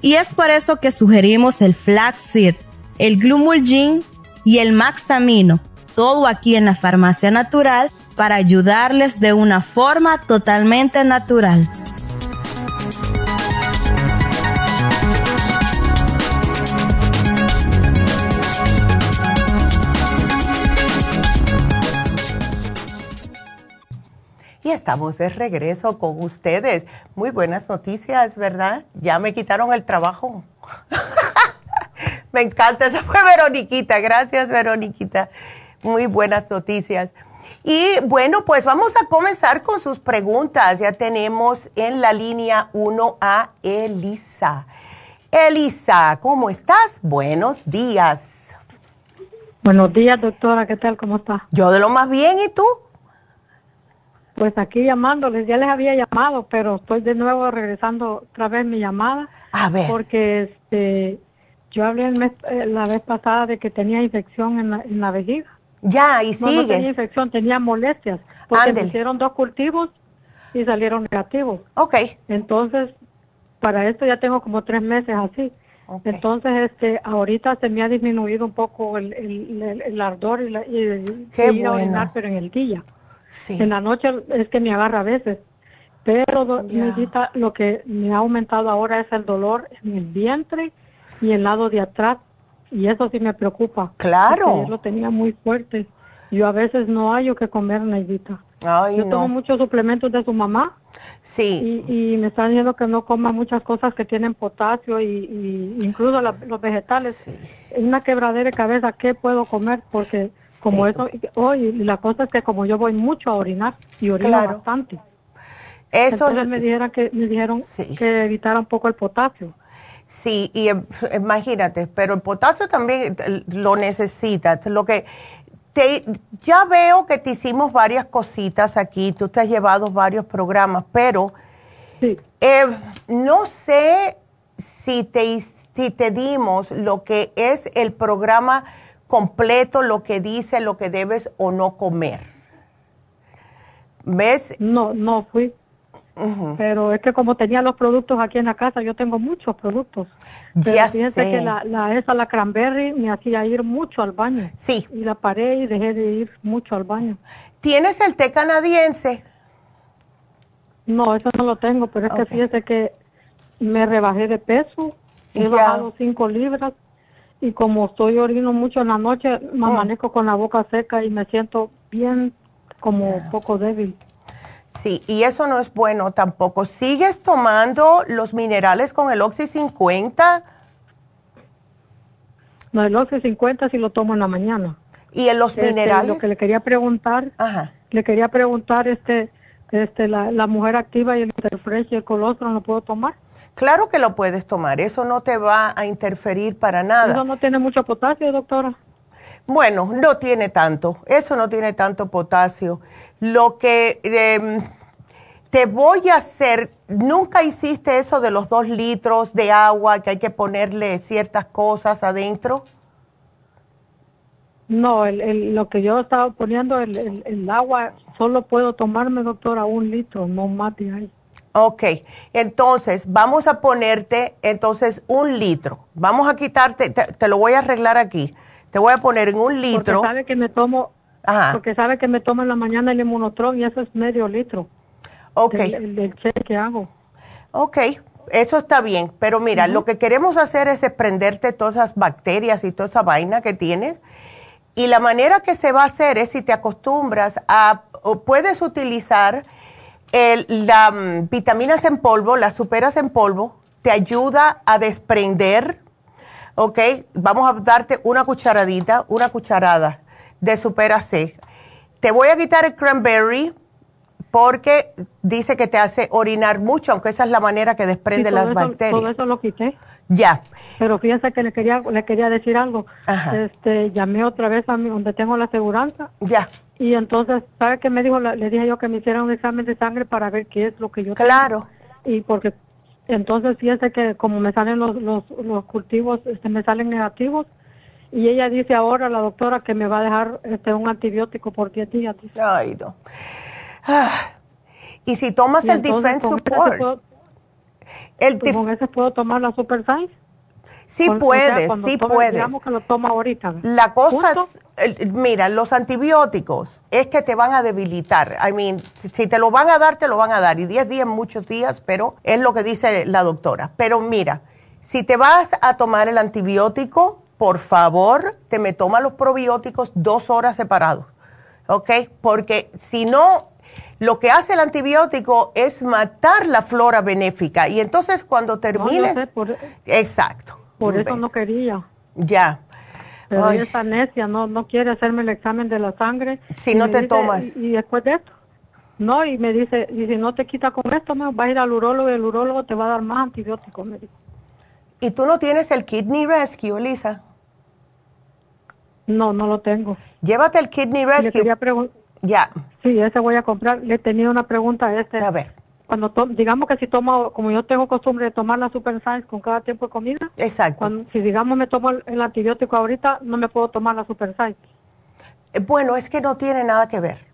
Y es por eso que sugerimos el flaxseed, el glumulgin y el maxamino, todo aquí en la farmacia natural para ayudarles de una forma totalmente natural. Y estamos de regreso con ustedes. Muy buenas noticias, ¿verdad? Ya me quitaron el trabajo. (laughs) me encanta, esa fue Veroniquita. Gracias, Veroniquita. Muy buenas noticias. Y bueno, pues vamos a comenzar con sus preguntas. Ya tenemos en la línea 1 a Elisa. Elisa, ¿cómo estás? Buenos días. Buenos días, doctora. ¿Qué tal? ¿Cómo está? Yo de lo más bien, ¿y tú? Pues aquí llamándoles, ya les había llamado, pero estoy de nuevo regresando otra vez mi llamada. A ver. Porque este, yo hablé el mes, eh, la vez pasada de que tenía infección en la, en la vejiga. Ya, y no, sigue. No tenía infección, tenía molestias. Porque me hicieron dos cultivos y salieron negativos. Ok. Entonces, para esto ya tengo como tres meses así. ok. Entonces, este, ahorita se me ha disminuido un poco el, el, el- el ardor y, la, y el- Qué y bueno. orinar, pero en el día. Sí. En la noche es que me agarra a veces. Pero. Neidita, lo que me ha aumentado ahora es el dolor en el vientre y el lado de atrás. Y eso sí me preocupa. Claro. yo lo tenía muy fuerte. Yo a veces no hallo que comer, Neidita. Ay, yo tomo no. muchos suplementos de su mamá Sí. y, y me están diciendo que no coma muchas cosas que tienen potasio y, y incluso la- los vegetales. Es una quebradera de cabeza. ¿Qué puedo comer? Porque como Sí. eso, hoy la cosa es que como yo voy mucho a orinar y orino Claro. bastante. Eso Entonces me dijeron que me dijeron Sí. que evitara un poco el potasio. Sí, y eh, imagínate, pero el potasio también eh, lo necesitas. Lo que te, ya veo que te hicimos varias cositas aquí, tú te has llevado varios programas, pero Sí. eh, no sé si te, si te dimos lo que es el programa completo, lo que dice lo que debes o no comer. ¿Ves? No, no fui. Pero es que como tenía los productos aquí en la casa, yo tengo muchos productos. Pero Ya fíjense sé. que la, la, esa, la cranberry, me hacía ir mucho al baño. Sí. Y la paré y dejé de ir mucho al baño. ¿Tienes el té canadiense? No, eso no lo tengo, pero es que fíjese que me rebajé de peso, he Ya. bajado cinco libras y como estoy orino mucho en la noche, me Oh. amanezco con la boca seca y me siento bien como poco débil. Sí, y eso no es bueno tampoco. ¿Sigues tomando los minerales con el Oxy 50 No, el Oxy 50 sí lo tomo en la mañana. y en los Este, minerales? Lo que le quería preguntar, Ajá. le quería preguntar, este, este, la, la mujer activa y el interfresh y el colostrum, ¿lo puedo tomar? Claro que lo puedes tomar, eso no te va a interferir para nada. Eso no tiene mucho potasio, doctora. Bueno, no tiene tanto, eso no tiene tanto potasio. Lo que em, te voy a hacer, nunca hiciste eso de los dos litros de agua que hay que ponerle ciertas cosas adentro. No, el, el- lo que yo estaba poniendo, el, el, agua, solo puedo tomarme, doctora, un litro, no de ahí. Ok, entonces vamos a ponerte entonces un litro. Vamos a quitarte, te, te lo voy a arreglar aquí. Te voy a poner en un litro. Porque sabe que me tomo, Ajá. porque sabe que me tomo en la mañana el inmunotron y eso es medio litro. Ok. Del, el, del che que hago. Ok, eso está bien, pero mira, lo que queremos hacer es desprenderte todas esas bacterias y toda esa vaina que tienes. Y la manera que se va a hacer es si te acostumbras a, o puedes utilizar el, la mm, vitaminas en polvo, las superas en polvo, te ayuda a desprender, ¿ok? Vamos a darte una cucharadita, una cucharada de supera C. Te voy a quitar el cranberry porque dice que te hace orinar mucho, aunque esa es la manera que desprende las eso- bacterias. Todo eso lo quité. Ya. Pero fíjense que le quería, le quería decir algo. Ajá. Este, llamé otra vez a mí, donde tengo la aseguranza. Ya. Y entonces, ¿sabe qué me dijo? Le dije yo que me hicieran un examen de sangre para ver qué es lo que yo tengo. Claro. Y porque, entonces, fíjese que como me salen los, los, los cultivos, este, me salen negativos. Y ella dice ahora, la doctora, que me va a dejar este, un antibiótico por 10 días. dice. Ay, no. Ah. Y si tomas Y el entonces, Defense ¿con ese Support, puedo- el pues, dif- ¿Con ese puedo tomar la Super Size? sí Con- o sea, puedes, sí tome- puedes. Digamos que lo tomo ahorita. La cosa. Mira, los antibióticos es que te van a debilitar. I mean, si, te lo van a dar, te lo van a dar. Y 10 días, muchos días, pero es lo que dice la doctora. Pero mira, si te vas a tomar el antibiótico, por favor, te me toma los probióticos dos horas separados. ¿Ok? Porque si no, lo que hace el antibiótico es matar la flora benéfica. Y entonces cuando No, yo termines... sé, por, Exacto. por eso ¿Ves? no quería. Ya. Pero Ay. ella está necia, no, no quiere hacerme el examen de la sangre. Si no te dice, tomas. Y, y después de esto. No, y me dice, y si no te quita con esto, me vas a ir al urólogo y el urólogo te va a dar más antibióticos, me dijo. ¿Y tú no tienes el Kidney Rescue, Lisa? No, no lo tengo. Llévate el Kidney Le Rescue. quería Ya. sí, ese voy a comprar. Le tenía una pregunta a este. A ver. Cuando to- digamos que si tomo, como yo tengo costumbre de tomar la Super Size con cada tiempo de comida, Exacto. cuando, si digamos me tomo el, antibiótico ahorita, no me puedo tomar la Super Size. Eh, Bueno, es que no tiene nada que ver.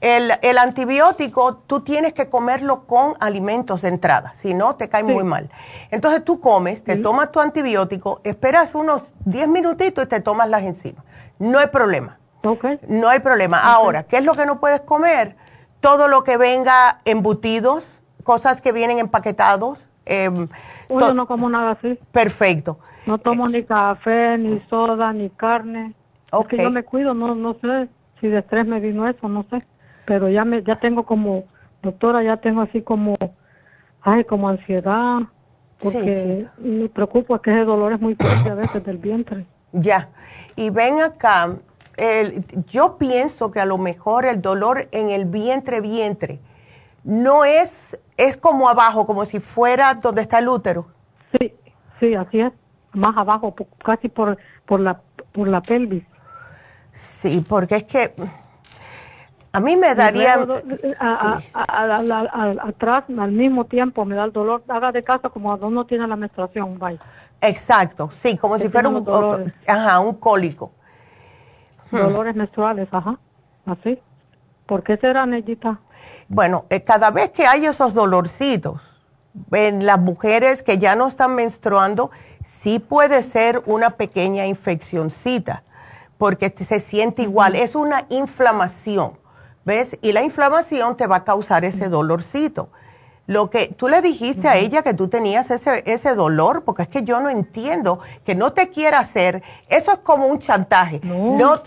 El, el antibiótico, tú tienes que comerlo con alimentos de entrada, si no, te cae Sí. muy mal. Entonces tú comes, te Sí. tomas tu antibiótico, esperas unos 10 minutitos y te tomas las enzimas. No hay problema. ¿Ok? No hay problema. Ahora, ¿qué es lo que no puedes comer? Todo lo que venga embutidos, cosas que vienen empaquetados. em, Uy, yo no como nada así. Perfecto. No tomo ni café, ni soda, ni carne. Ok. Es que yo me cuido, no, no sé si de estrés me vino eso, no sé. Pero ya me, ya tengo como, doctora, ya tengo así como, ay, como ansiedad, porque me preocupa que ese dolor es muy fuerte a veces del vientre. Ya. Y ven acá, el- yo pienso que a lo mejor el dolor en el vientre, vientre, no es, es como abajo, como si fuera donde está el útero. Sí, sí, así es, más abajo, casi por, por la, por la pelvis. Sí, porque es que a mí me daría... atrás, al mismo tiempo, me da el dolor. Haga de caso como cuando uno tiene la menstruación, vaya. Exacto, sí, como Que si fuera un, dolores. ajá, un cólico. Hmm. Dolores menstruales, ajá, así. ¿Por qué será, Nellita? Bueno, eh, cada vez que hay esos dolorcitos, en las mujeres que ya no están menstruando, sí puede ser una pequeña infeccióncita, porque se siente igual, es una inflamación, ¿ves? Y la inflamación te va a causar ese dolorcito. Lo que tú le dijiste a ella que tú tenías ese, ese dolor, porque es que yo no entiendo que no te quiera hacer, eso es como un chantaje. No.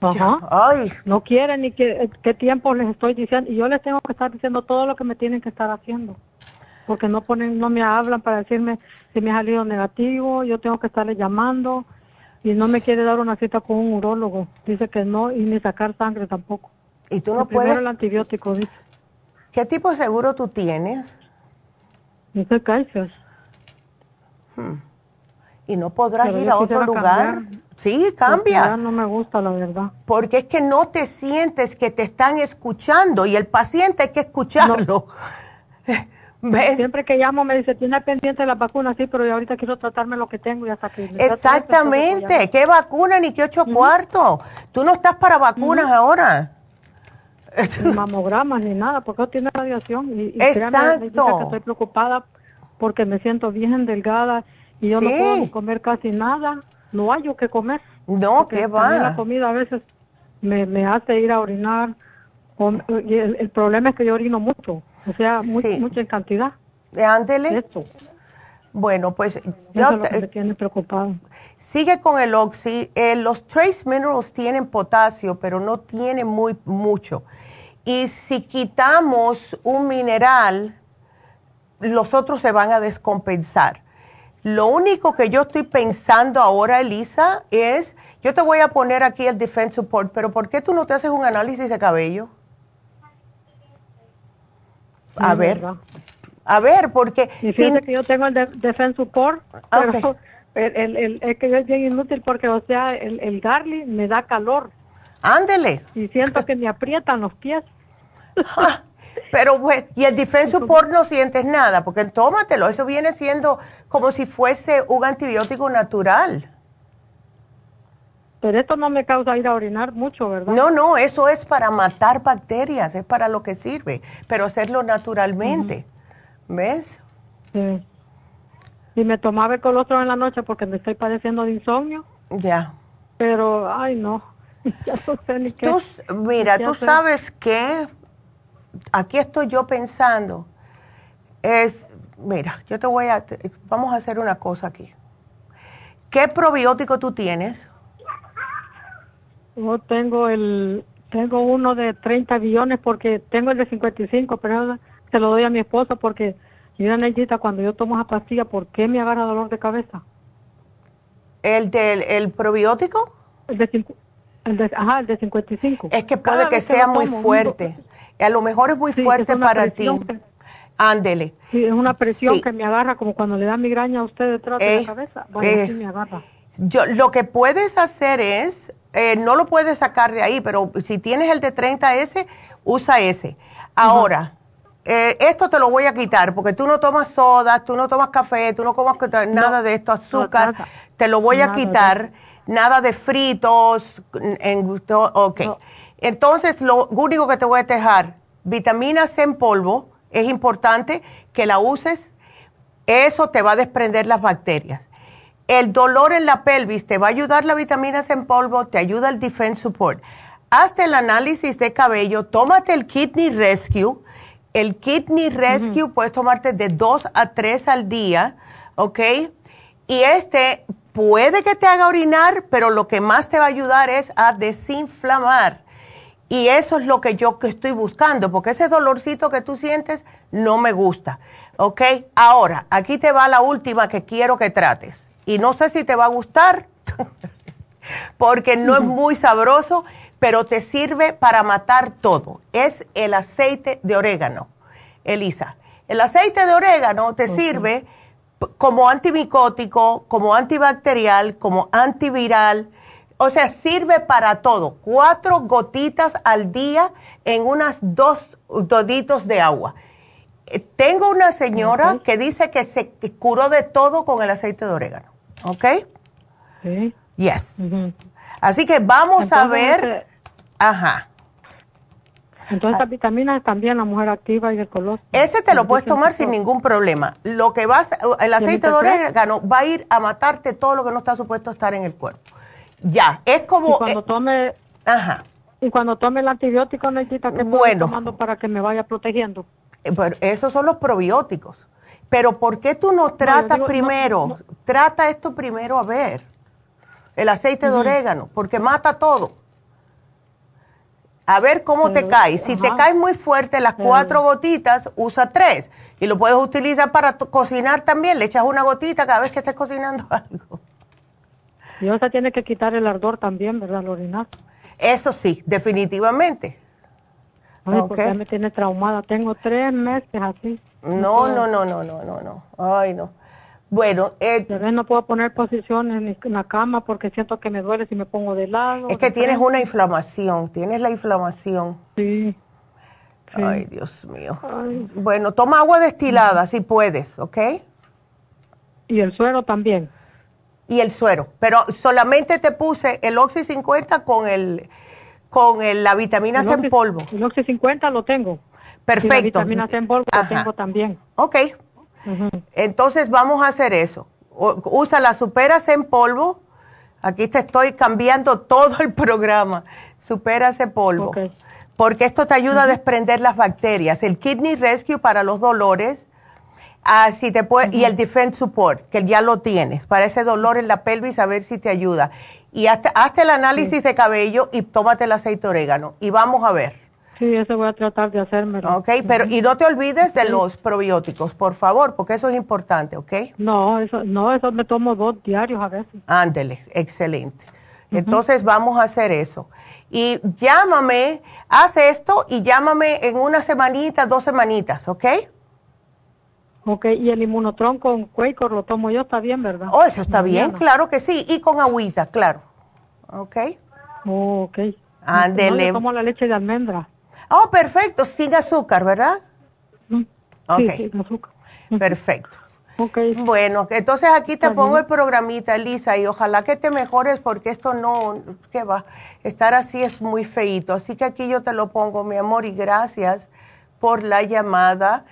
Ajá. Ay. No quieren ni qué, qué tiempo les estoy diciendo, y yo les tengo que estar diciendo todo lo que me tienen que estar haciendo porque no ponen, no me hablan para decirme si me ha salido negativo, yo tengo que estarle llamando y no me quiere dar una cita con un urólogo. Dice que no y ni sacar sangre tampoco. Y tú no puedes. el antibiótico dice. ¿Qué tipo de seguro tú tienes? Dice Kaiser. Hmm. Y no podrás ir a otro lugar. Sí, cambia. no me gusta, la verdad. Porque es que no te sientes que te están escuchando y el paciente hay que escucharlo. (laughs) Siempre que llamo me dice, tiene pendiente la vacuna, sí, pero yo ahorita quiero tratarme lo que tengo y hasta que... Exactamente, ¿qué vacuna ni qué ocho cuartos? Tú no estás para vacunas ahora. Ni mamogramas ni nada, porque no tiene radiación. Y, Exacto. que estoy preocupada porque me siento bien delgada y yo no puedo comer casi nada. No hay yo que comer. No, ¿qué va? La comida a veces me, me hace ir a orinar. el problema es que yo orino mucho. O sea, mucha cantidad. Ándele. Bueno, pues yo te, tiene preocupado. Sigue con el Oxy. Eh, los trace minerals tienen potasio, pero no tienen muy mucho. Y si quitamos un mineral, los otros se van a descompensar. Lo único que yo estoy pensando ahora, Elisa, es, yo te voy a poner aquí el Defense Support, pero ¿por qué tú no te haces un análisis de cabello? A ver. A ver, porque... Y fíjate que yo tengo el Defense Support, pero el, el, es que es bien inútil porque, o sea, el, el Garly me da calor. Ándele. Y siento que me aprietan los pies. Pero bueno, y el Defense Support no sientes nada, porque tómatelo, eso viene siendo como si fuese un antibiótico natural. Pero esto no me causa ir a orinar mucho, ¿verdad? No, no, eso es para matar bacterias, es para lo que sirve, pero hacerlo naturalmente. ¿Ves? Sí. Y me tomaba el colostrum en la noche porque me estoy padeciendo de insomnio. Ya. Pero, ay, no. (laughs) ya no sé ni qué. mira, tú sabes que aquí estoy yo pensando. Es, mira, yo te voy a, vamos a hacer una cosa aquí. ¿Qué probiótico tú tienes? Yo tengo el tengo uno de 30 billones porque tengo el de 55, pero se lo doy a mi esposa porque mira Neidita, cuando yo tomo esa pastilla, ¿por qué me agarra dolor de cabeza? ¿El del el probiótico? El de, el de, ajá, el de 55. Es que puede que sea muy fuerte. A lo mejor es muy fuerte para ti. Ándele. Sí, es una presión que me agarra como cuando le da migraña a usted detrás de la eh, cabeza. Bueno, sí me agarra. Yo, lo que puedes hacer es eh, no lo puedes sacar de ahí, pero si tienes el de 30S, usa ese. Ahora, eh, esto te lo voy a quitar porque tú no tomas soda, tú no tomas café, tú no comas nada de esto, azúcar, te lo voy a quitar, nada de fritos, en, ok. Entonces, lo único que te voy a dejar, vitamina C en polvo, es importante que la uses, eso te va a desprender las bacterias. El dolor en la pelvis te va a ayudar la vitamina C en polvo, te ayuda el Defense Support. Hazte el análisis de cabello, tómate el Kidney Rescue. El Kidney Rescue puedes tomarte de dos a tres al día, ¿ok? Y este puede que te haga orinar, pero lo que más te va a ayudar es a desinflamar. Y eso es lo que yo que estoy buscando, porque ese dolorcito que tú sientes no me gusta. ¿Ok? Ahora, aquí te va la última que quiero que trates y no sé si te va a gustar (laughs) porque no es muy sabroso, pero te sirve para matar todo. Es el aceite de orégano, Elisa. El aceite de orégano te sirve como antimicótico, como antibacterial, como antiviral. O sea, sirve para todo. Cuatro gotitas al día en unas dos doditos de agua. Eh, tengo una señora que dice que se curó de todo con el aceite de orégano. ¿Ok? Sí. Yes. Así que vamos a ver. Ajá. Entonces, las vitaminas también, la mujer activa y el color. Ese te lo puedes tomar sin ningún problema. Lo que vas, el aceite de orégano va a ir a matarte todo lo que no está supuesto estar en el cuerpo. Ya, es como... Y cuando tome... Ajá. Y cuando tome el antibiótico, necesita que bueno, tomando para que me vaya protegiendo. Eh, pero esos son los probióticos. Pero ¿por qué tú no tratas primero? Trata esto primero a ver. El aceite de orégano, porque mata todo. A ver cómo te cae. Si te cae muy fuerte las cuatro gotitas, usa tres. Y lo puedes utilizar para cocinar también. Le echas una gotita cada vez que estés cocinando (laughs) algo. Y sea tiene que quitar el ardor también, ¿verdad, Lorina? Eso sí, definitivamente. Ay, porque me tiene traumada. Tengo tres meses así. No, no, no, no, no, no, no. Ay, no. Bueno, eh, no puedo poner posiciones en la cama porque siento que me duele si me pongo de lado. Es que tienes una inflamación, tienes la inflamación. Sí. Ay, Dios mío. Bueno, toma agua destilada si puedes, ¿ok? Y el suero también. Y el suero, pero solamente te puse el Oxy 50 con el con la vitamina C en polvo. El Oxy 50 lo tengo. Perfecto. la vitamina C en polvo lo tengo también. Ok. Entonces vamos a hacer eso. usa la Superas en polvo. Aquí te estoy cambiando todo el programa. Superas en polvo. Porque esto te ayuda a desprender las bacterias. El Kidney Rescue para los dolores. Ah, te puede, Y el Defense Support, que ya lo tienes, para ese dolor en la pelvis, a ver si te ayuda. Y hazte, el análisis de cabello y tómate el aceite orégano. Y vamos a ver. Sí, eso voy a tratar de hacerme. Ok, pero y no te olvides de los probióticos, por favor, porque eso es importante, ¿ok? No, eso, no, eso me tomo dos diarios a veces. Ándele, excelente. Entonces vamos a hacer eso. Y llámame, haz esto y llámame en una semanita, dos semanitas, ¿ok? Ok, y el inmunotron con Quaker lo tomo yo, está bien, ¿verdad? Oh, eso está bien, claro que sí, y con agüita, claro. ¿Ok? Oh, ok. Ándele. tomo la leche de almendra. Oh, perfecto, sin azúcar, ¿verdad? Sí, sin azúcar. Perfecto. Okay. Bueno, entonces aquí te pongo el programita, Elisa, y ojalá que te mejores porque esto no, ¿qué va? Estar así es muy feito. Así que aquí yo te lo pongo, mi amor, y gracias por la llamada.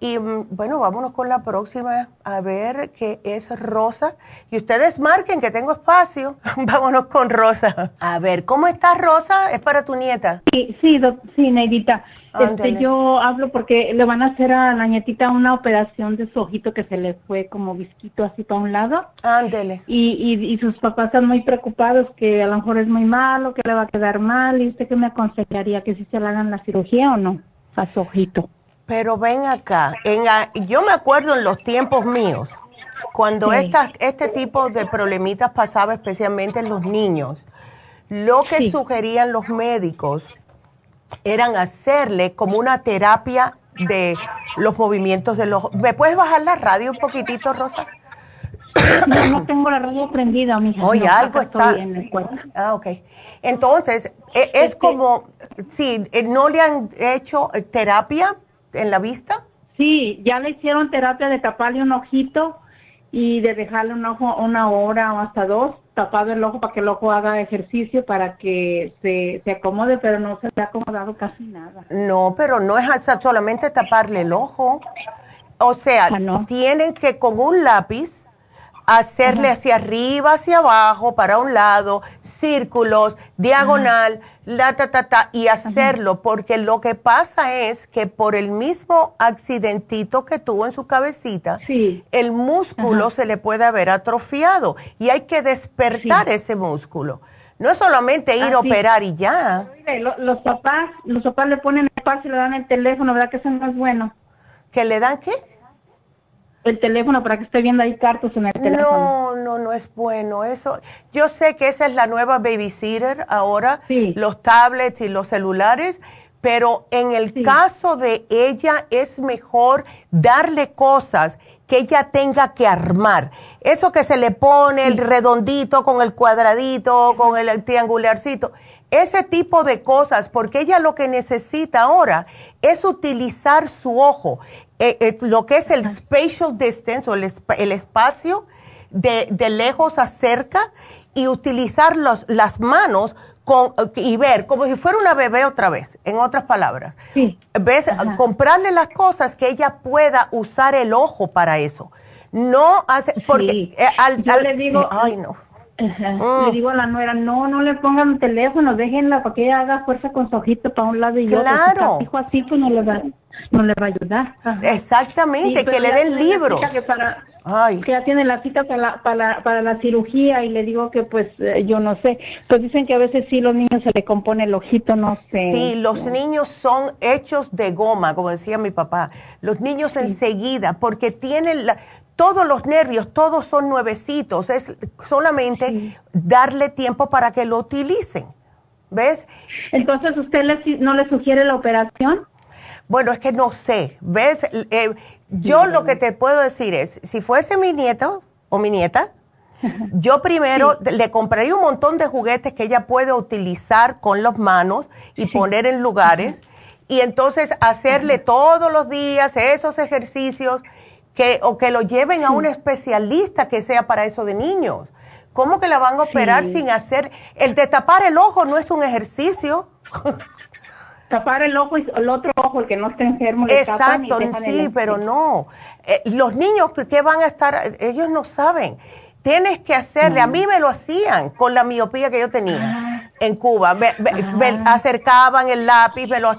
Y mm, bueno, vámonos con la próxima a ver qué es Rosa. Y ustedes marquen que tengo espacio. (laughs) vámonos con Rosa. A ver, ¿cómo estás Rosa? ¿Es para tu nieta? Sí, sí, sí Neidita. Este, yo hablo porque le van a hacer a la nietita una operación de su ojito que se le fue como visquito así para un lado. Ándele. Y, y, y sus papás están muy preocupados que a lo mejor es muy malo, que le va a quedar mal. ¿Y usted qué me aconsejaría? ¿Que si se le hagan la cirugía o no a su ojito? Pero ven acá, en yo me acuerdo en los tiempos míos, cuando este tipo de problemitas pasaba especialmente en los niños, lo que sugerían los médicos eran hacerle como una terapia de los movimientos de los... ¿Me puedes bajar la radio un poquitito, Rosa? No, no tengo la radio prendida, mija. Oye, algo está... En el ah, ok. Entonces, e, es, como, sí, eh, ¿no le han hecho terapia en la vista? Sí, ya le hicieron terapia de taparle un ojito y de dejarle un ojo una hora o hasta dos tapado el ojo para que el ojo haga ejercicio para que se, se acomode, pero no se le ha acomodado casi nada. No, pero no es solamente taparle el ojo. O sea, ah, tienen que con un lápiz hacerle hacia arriba, hacia abajo, para un lado, círculos, diagonal, la ta ta ta, y hacerlo, porque lo que pasa es que por el mismo accidentito que tuvo en su cabecita, el músculo se le puede haber atrofiado y hay que despertar ese músculo. No es solamente ir a operar y ya. los papás, los papás le ponen el paso y le dan el teléfono, ¿verdad que eso no es bueno? ¿Que le dan qué? El teléfono para que esté viendo ahí cartas en el teléfono. No, no, no es bueno. Eso, yo sé que esa es la nueva babysitter ahora, los tablets y los celulares, pero en el caso de ella es mejor darle cosas que ella tenga que armar. Eso que se le pone el redondito con el cuadradito, con el triangularcito, ese tipo de cosas, porque ella lo que necesita ahora es utilizar su ojo. Eh, eh, lo que es el spatial distance o el, espacio de, lejos a cerca y utilizar los, las manos y ver como si fuera una bebé otra vez, en otras palabras. ¿Ves? Comprarle las cosas que ella pueda usar el ojo para eso. No hace, porque eh, al, le digo, ay no. Mm. Le digo a la nuera, no, no le pongan el teléfono, déjenla para que ella haga fuerza con su ojito para un lado y otro. Claro. Si así, pues no le va, no le va a ayudar. Exactamente, que le den libros. Que para, Ay. que ya tiene la cita para la, para, para la cirugía y le digo que pues eh, yo no sé, pues dicen que a veces sí los niños se le compone el ojito, no sé. Sí, los niños son hechos de goma, como decía mi papá, los niños enseguida, porque tienen la, todos los nervios, todos son nuevecitos, es solamente darle tiempo para que lo utilicen, ¿ves? Entonces, ¿usted no le sugiere la operación? Bueno, es que no sé, ¿ves? Eh, yo lo que te puedo decir es, si fuese mi nieto o mi nieta, (laughs) yo primero le compraría un montón de juguetes que ella puede utilizar con las manos y poner en lugares y entonces hacerle todos los días esos ejercicios que, o que lo lleven a un especialista que sea para eso de niños. ¿Cómo que la van a operar sin hacer? El de tapar el ojo no es un ejercicio. (laughs) tapar el ojo y el otro ojo, el que no esté enfermo. Exacto, sí, pero no. Eh, los niños que van a estar, ellos no saben. Tienes que hacerle, a mí me lo hacían con la miopía que yo tenía ah. En Cuba. Me, acercaban el lápiz, me lo,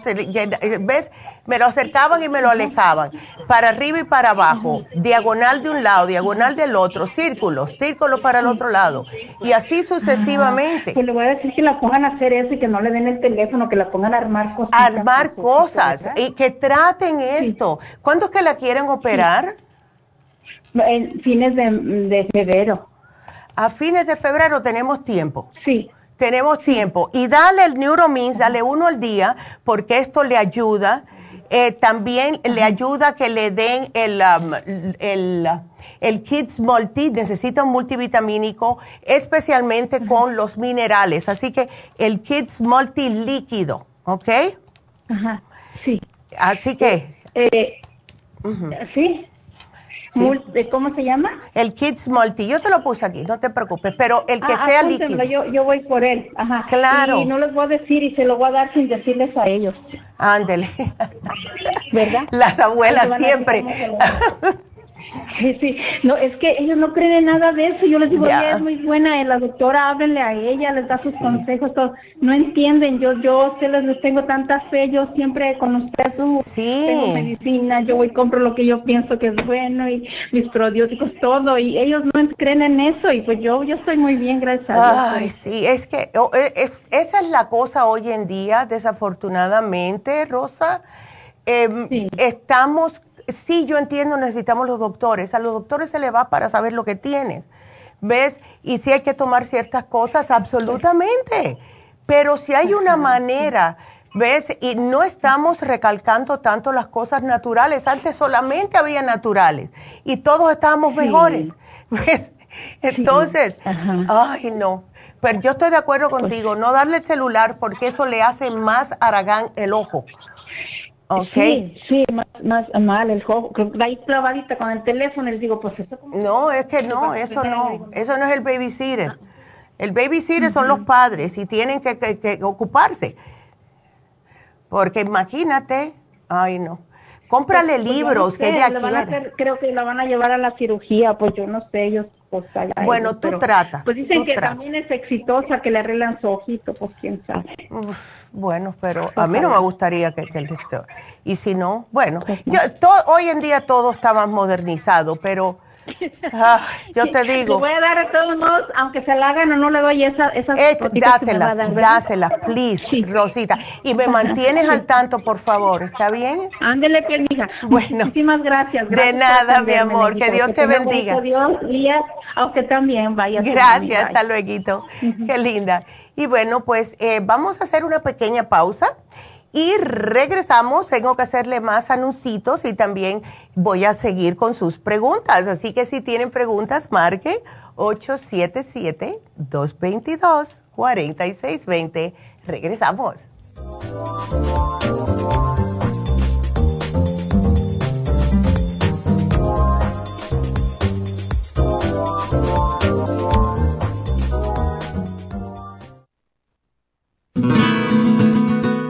¿ves? me lo acercaban y me lo alejaban. Para arriba y para abajo, diagonal de un lado, diagonal del otro, círculos, círculos para el otro lado. Y así sucesivamente. Pues le voy a decir que la pongan a hacer eso y que no le den el teléfono, que la pongan a armar cosas. Armar cosas y que traten esto. ¿Cuándo es que la quieren operar? En fines de, febrero. A fines de febrero tenemos tiempo. Sí. Tenemos tiempo. Y dale el Neuromins, dale uno al día, porque esto le ayuda. Eh, también le ayuda que le den el, um, el, el Kids Multi, necesita un multivitamínico, especialmente con los minerales. Así que el Kids Multi líquido, ¿ok? Ajá, sí. Así que... Eh, Sí. ¿Cómo se llama? El Kids Multi. Yo te lo puse aquí, no te preocupes, pero el que ah, sea líquido. Yo, yo voy por él. Ajá. Claro. Y no les voy a decir y se lo voy a dar sin decirles a ellos. Ándele. ¿Verdad? (laughs) Las abuelas siempre. Sí, sí, no, es que ellos no creen en nada de eso. Yo les digo, ella es muy buena, eh, la doctora, háblenle a ella, les da sus consejos, todo. No entienden, yo, yo ustedes les tengo tanta fe, yo siempre con usted sí. tengo medicina, yo voy y compro lo que yo pienso que es bueno y mis probióticos, todo, y ellos no creen en eso, y pues yo, yo estoy muy bien, gracias a Dios. Ay, sí, es que oh, eh, esa es la cosa hoy en día, desafortunadamente, Rosa. Em, estamos sí, yo entiendo, necesitamos los doctores. A los doctores se le va para saber lo que tienes. ¿Ves? Y si hay que tomar ciertas cosas, absolutamente. Pero si hay una manera, ¿ves? Y no estamos recalcando tanto las cosas naturales. Antes solamente había naturales y todos estábamos mejores. (laughs) ¿Ves? Entonces, ay, no. Pero yo estoy de acuerdo pues contigo, no darle el celular porque eso le hace más aragán el ojo. Sí, sí, más, más mal el juego. Ahí clavadita con el teléfono, les digo, pues eso. No, es que no, eso no, eso no es el babysitter. El babysitter son los padres y tienen que, que, ocuparse. Porque imagínate, ay no. Cómprale pues, pues, libros que ella quiere. creo que la van a llevar a la cirugía, pues yo no sé, ellos bueno, tú tratas. Pues dicen que también es exitosa, que le arreglan su ojito, pues quién sabe. bueno, pero a mí no me gustaría que, que Y si no, bueno, pues yo, hoy en día todo está más modernizado, pero Yo te digo. Le voy a dar a todos modos, aunque se la hagan o no le doy esa, esas eh, dáselas, dáselas, please, Rosita. Y me mantienes al tanto, por favor, ¿está bien? Ándele, pues, mija. Bueno. Muchísimas gracias. de nada, mi amor, que Dios te bendiga. Dios y a usted también, vaya. Gracias, hasta luego. Qué linda. Y bueno, pues eh, vamos a hacer una pequeña pausa y regresamos, tengo que hacerle más anuncios y también voy a seguir con sus preguntas. Así que si tienen preguntas, marque 877-222-4620. Regresamos.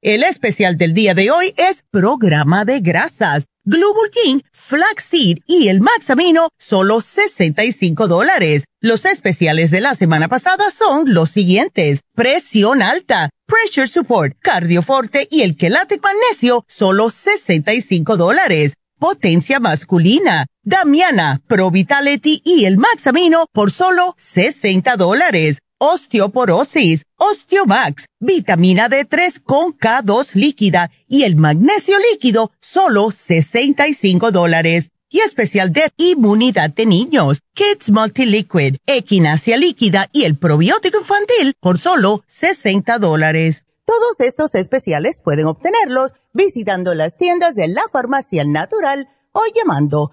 El especial del día de hoy es programa de grasas. Global King, Flaxseed y el Maxamino, solo 65 dólares. Los especiales de la semana pasada son los siguientes. Presión alta, Pressure Support, Cardioforte y el Quelate Magnesio, solo 65 dólares. Potencia masculina, Damiana, Pro Vitality y el Maxamino por solo 60 dólares osteoporosis, Osteomax, vitamina D3 con K2 líquida y el magnesio líquido, solo 65 dólares. Y especial de inmunidad de niños, Kids Multiliquid, Equinacia líquida y el probiótico infantil por solo 60 dólares. Todos estos especiales pueden obtenerlos visitando las tiendas de la farmacia natural o llamando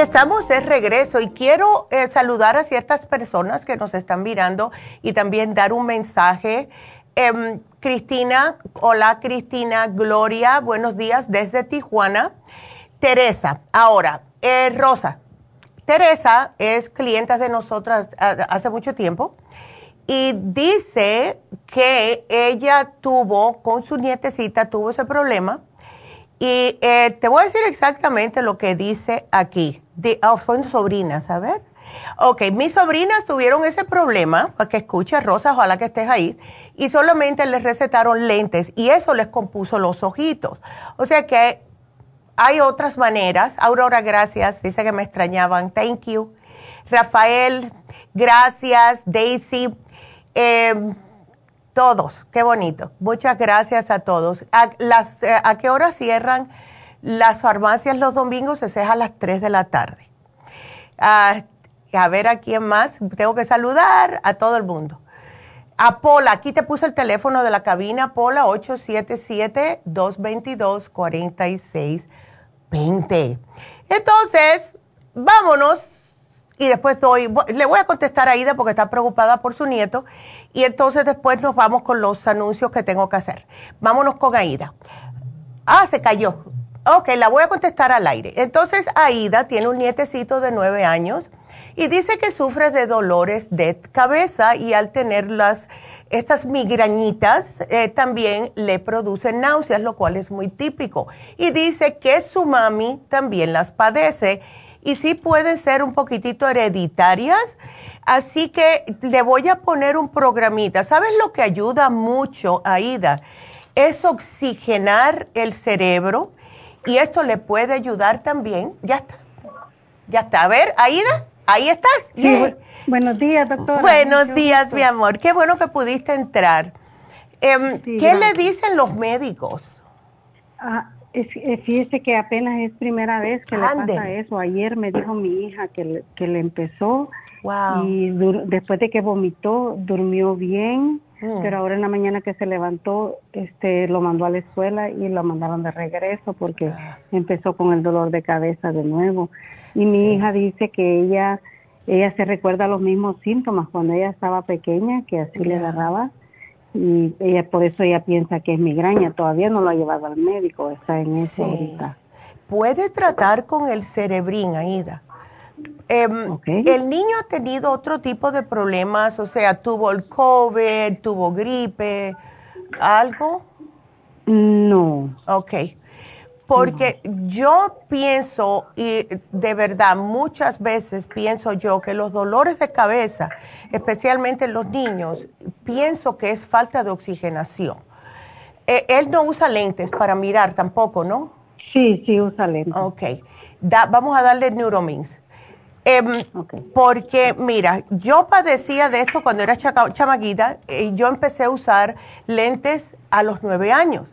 Estamos de regreso y quiero eh, saludar a ciertas personas que nos están mirando y también dar un mensaje. Em, Cristina, hola Cristina, Gloria, buenos días desde Tijuana. Teresa, ahora, eh, Rosa. Teresa es clienta de nosotras hace mucho tiempo y dice que ella tuvo, con su nietecita, tuvo ese problema y eh, te voy a decir exactamente lo que dice aquí. De, oh, son sobrinas, a ver. Ok, mis sobrinas tuvieron ese problema, para que escuche Rosa, ojalá que estés ahí, y solamente les recetaron lentes y eso les compuso los ojitos. O sea que hay otras maneras. Aurora, gracias, dice que me extrañaban, thank you. Rafael, gracias. Daisy, eh, todos, qué bonito. Muchas gracias a todos. ¿A, las, eh, ¿a qué hora cierran las farmacias los domingos? Ceja a las 3 de la tarde. Ah, a ver a quién más. Tengo que saludar a todo el mundo. A Pola, aquí te puse el teléfono de la cabina, Pola 877-222-4620. Entonces, vámonos y después doy, le voy a contestar a Ida porque está preocupada por su nieto y entonces después nos vamos con los anuncios que tengo que hacer. Vámonos con Aida. Ah, se cayó. Ok, la voy a contestar al aire. Entonces, Aida tiene un nietecito de nueve años y dice que sufre de dolores de cabeza y al tener las, estas migrañitas eh, también le producen náuseas, lo cual es muy típico. Y dice que su mami también las padece y sí pueden ser un poquitito hereditarias. Así que le voy a poner un programita. ¿Sabes lo que ayuda mucho, Aida? Es oxigenar el cerebro y esto le puede ayudar también. Ya está. Ya está. A ver, Aida, ahí estás. buenos días, doctora. Buenos días, mi amor. Qué bueno que pudiste entrar. Em, ¿Qué le dicen los médicos? Ah, es, eh, fíjese que apenas es primera vez que le pasa eso. Ayer me dijo mi hija que le, que le empezó y después de que vomitó durmió bien Mm. Pero ahora en la mañana que se levantó, este, lo mandó a la escuela y lo mandaron de regreso porque ah. empezó con el dolor de cabeza de nuevo. Y mi hija dice que ella, ella se recuerda los mismos síntomas cuando ella estaba pequeña, que así le agarraba. Y ella por eso ella piensa que es migraña. Todavía no lo ha llevado al médico, está en eso ahorita. Puede tratar con el cerebrín, Aida Em, ¿El niño ha tenido otro tipo de problemas? O sea, ¿tuvo el COVID, tuvo gripe, algo? No. Ok. Porque yo pienso, y de verdad, muchas veces pienso yo que los dolores de cabeza, especialmente en los niños, pienso que es falta de oxigenación. E, él no usa lentes para mirar tampoco, ¿no? Sí, sí usa lentes. Ok. vamos a darle Neuromins. Em, porque, mira, yo padecía de esto cuando era chamaguita y yo empecé a usar lentes a los nueve años.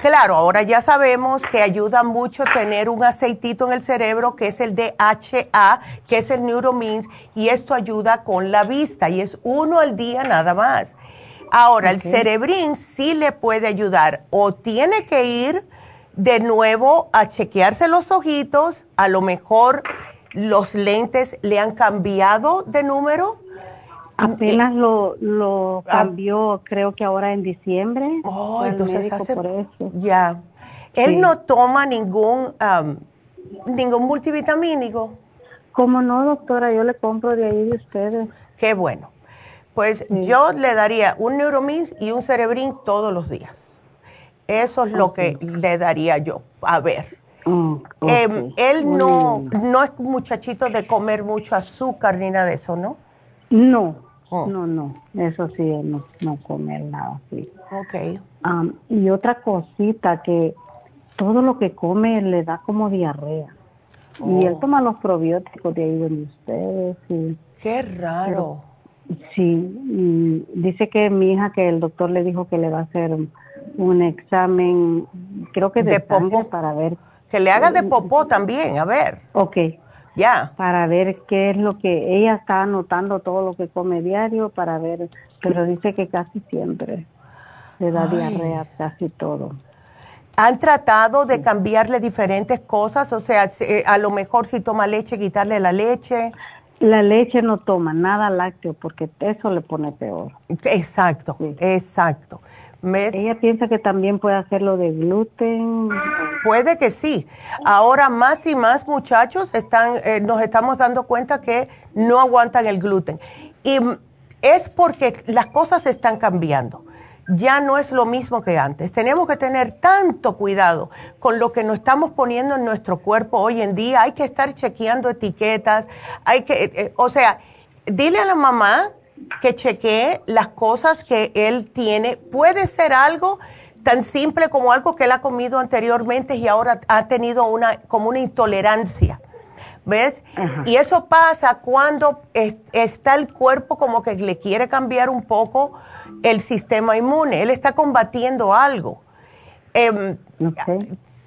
Claro, ahora ya sabemos que ayuda mucho tener un aceitito en el cerebro que es el DHA, que es el Neuromins, y esto ayuda con la vista y es uno al día nada más. Ahora, el cerebrín sí le puede ayudar o tiene que ir de nuevo a chequearse los ojitos, a lo mejor los lentes le han cambiado de número. Apenas lo, lo ah. cambió, creo que ahora en diciembre. Oh, entonces hace, por eso. Ya. Él no toma ningún, ningún multivitamínico. Como no, doctora, yo le compro de ahí de ustedes. Qué bueno. Pues yo le daría un Neuromins y un Cerebrin todos los días. Eso es lo que le daría yo. A ver. Mm, em, él no, no es muchachito de comer mucho azúcar ni nada de eso, ¿no? No, oh. no, no, eso sí, no, no comer nada así. Ok. y otra cosita que todo lo que come le da como diarrea. Y él oh. toma los probióticos de ahí donde ustedes. Y, Qué raro. sí, dice que mi hija, que el doctor le dijo que le va a hacer un examen, creo que de, de sangre para ver que le haga de popó también, a ver. Ok. Para ver qué es lo que ella está anotando todo lo que come diario para ver, pero dice que casi siempre le da diarrea, casi todo. ¿Han tratado de cambiarle diferentes cosas? O sea, eh, a lo mejor si toma leche, quitarle la leche. La leche no toma nada lácteo porque eso le pone peor. Exacto, exacto. Ella piensa que también puede hacerlo de gluten. Puede que sí. Ahora más y más muchachos están, eh, nos estamos dando cuenta que no aguantan el gluten. Y es porque las cosas están cambiando. Ya no es lo mismo que antes. Tenemos que tener tanto cuidado con lo que nos estamos poniendo en nuestro cuerpo hoy en día. Hay que estar chequeando etiquetas. Hay que, eh, eh, o sea, dile a la mamá que chequee las cosas que él tiene. Puede ser algo tan simple como algo que él ha comido anteriormente y ahora ha tenido una como una intolerancia. ¿Ves? Y eso pasa cuando está el cuerpo como que le quiere cambiar un poco el sistema inmune. Él está combatiendo algo. Em,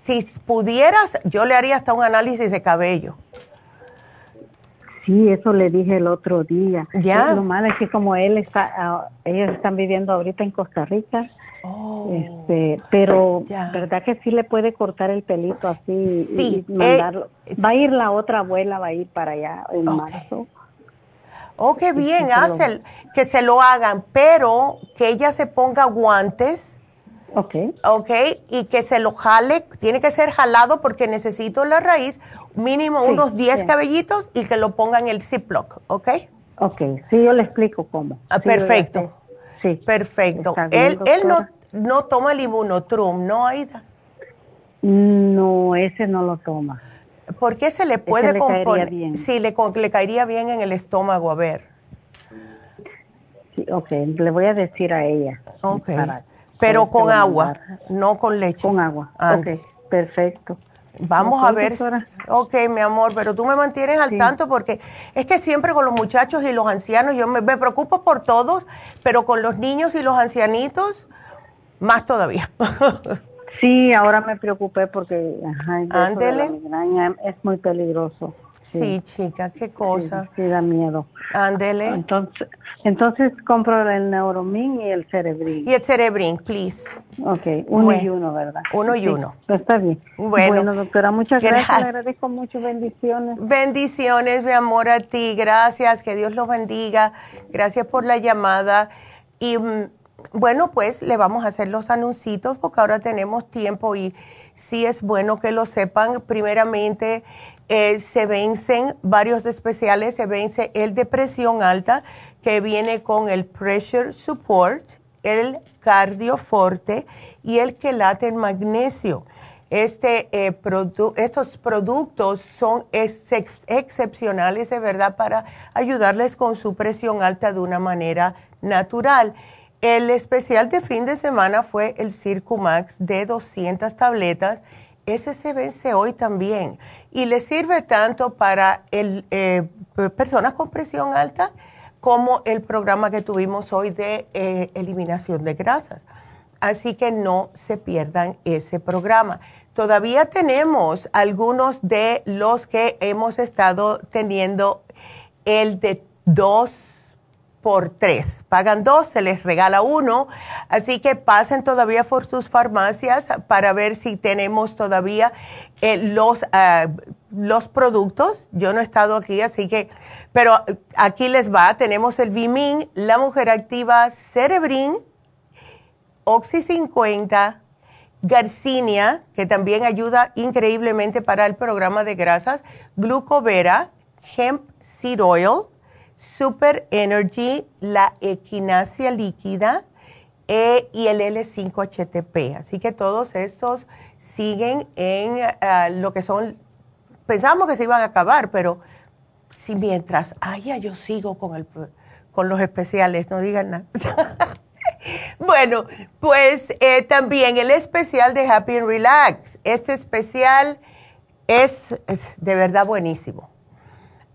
si pudieras, yo le haría hasta un análisis de cabello. Sí, eso le dije el otro día. Ya. Lo malo es que como él está, ah, ellos están viviendo ahorita en Costa Rica, oh. este, pero verdad que sí le puede cortar el pelito así sí. y mandarlo. Eh, va a ir la otra abuela, va a ir para allá en marzo. Oh, qué bien, hace que se lo hagan, pero que ella se ponga guantes Ok. Ok, y que se lo jale, tiene que ser jalado porque necesito la raíz, mínimo unos 10 cabellitos y que lo ponga en el Ziploc, ¿ok? Ok, sí, yo le explico cómo. Ah, perfecto. Sí. Perfecto. él él no, no toma el inmunotrum, ¿no, Aida? No, ese no lo toma. ¿Por qué se le puede componer? Sí, le, le caería bien en el estómago, a ver. Sí, ok, le voy a decir a ella. Ok. Pero con agua, no con leche. Con agua. Ok, perfecto. Vamos a ver. Ok, mi amor, pero tú me mantienes al tanto porque es que siempre con los muchachos y los ancianos, yo me, preocupo por todos, pero con los niños y los ancianitos, más todavía. (laughs) sí, ahora me preocupé porque ajá, la migraña es muy peligroso. Sí, chica, qué cosa. Sí, da miedo. Ándele. Entonces, entonces compro el Neuromin y el Cerebrin. Y el Cerebrin, please. Ok, uno y uno, ¿verdad? Uno y Sí, uno. Está bien. Bueno. doctora, muchas gracias. Gracias. Le agradezco mucho. Bendiciones. Bendiciones, mi amor, a ti. Gracias, que Dios los bendiga. Gracias por la llamada. Y mm, bueno, pues le vamos a hacer los anuncios porque ahora tenemos tiempo y sí es bueno que lo sepan. Primeramente, eh, se vencen varios especiales. Se vence el de presión alta que viene con el Pressure Support, el Cardioforte y el Quelate en magnesio. Este, eh, estos productos son ex- ex- excepcionales de verdad para ayudarles con su presión alta de una manera natural. El especial de fin de semana fue el Circumax de 200 tabletas. Ese se vence hoy también y le sirve tanto para el, eh, personas con presión alta como el programa que tuvimos hoy de eh, eliminación de grasas. Así que no se pierdan ese programa. Todavía tenemos algunos de los que hemos estado teniendo el de dos por tres. Pagan dos, se les regala uno. Así que pasen todavía por sus farmacias para ver si tenemos todavía eh, los, ah, los productos. Yo no he estado aquí, así que, pero aquí les va. Tenemos el Vimin, la mujer activa, Cerebrin, Oxy 50, Garcinia, que también ayuda increíblemente para el programa de grasas, Glucovera, Hemp Seed Oil, Super Energy, la equinacia líquida eh, y el L5-HTP. Así que todos estos siguen en ah, lo que son, pensamos que se iban a acabar, pero si mientras haya yo sigo con, el, con los especiales, no digan nada. (laughs) Bueno, pues eh, también el especial de Happy and Relax. Este especial es, es de verdad buenísimo.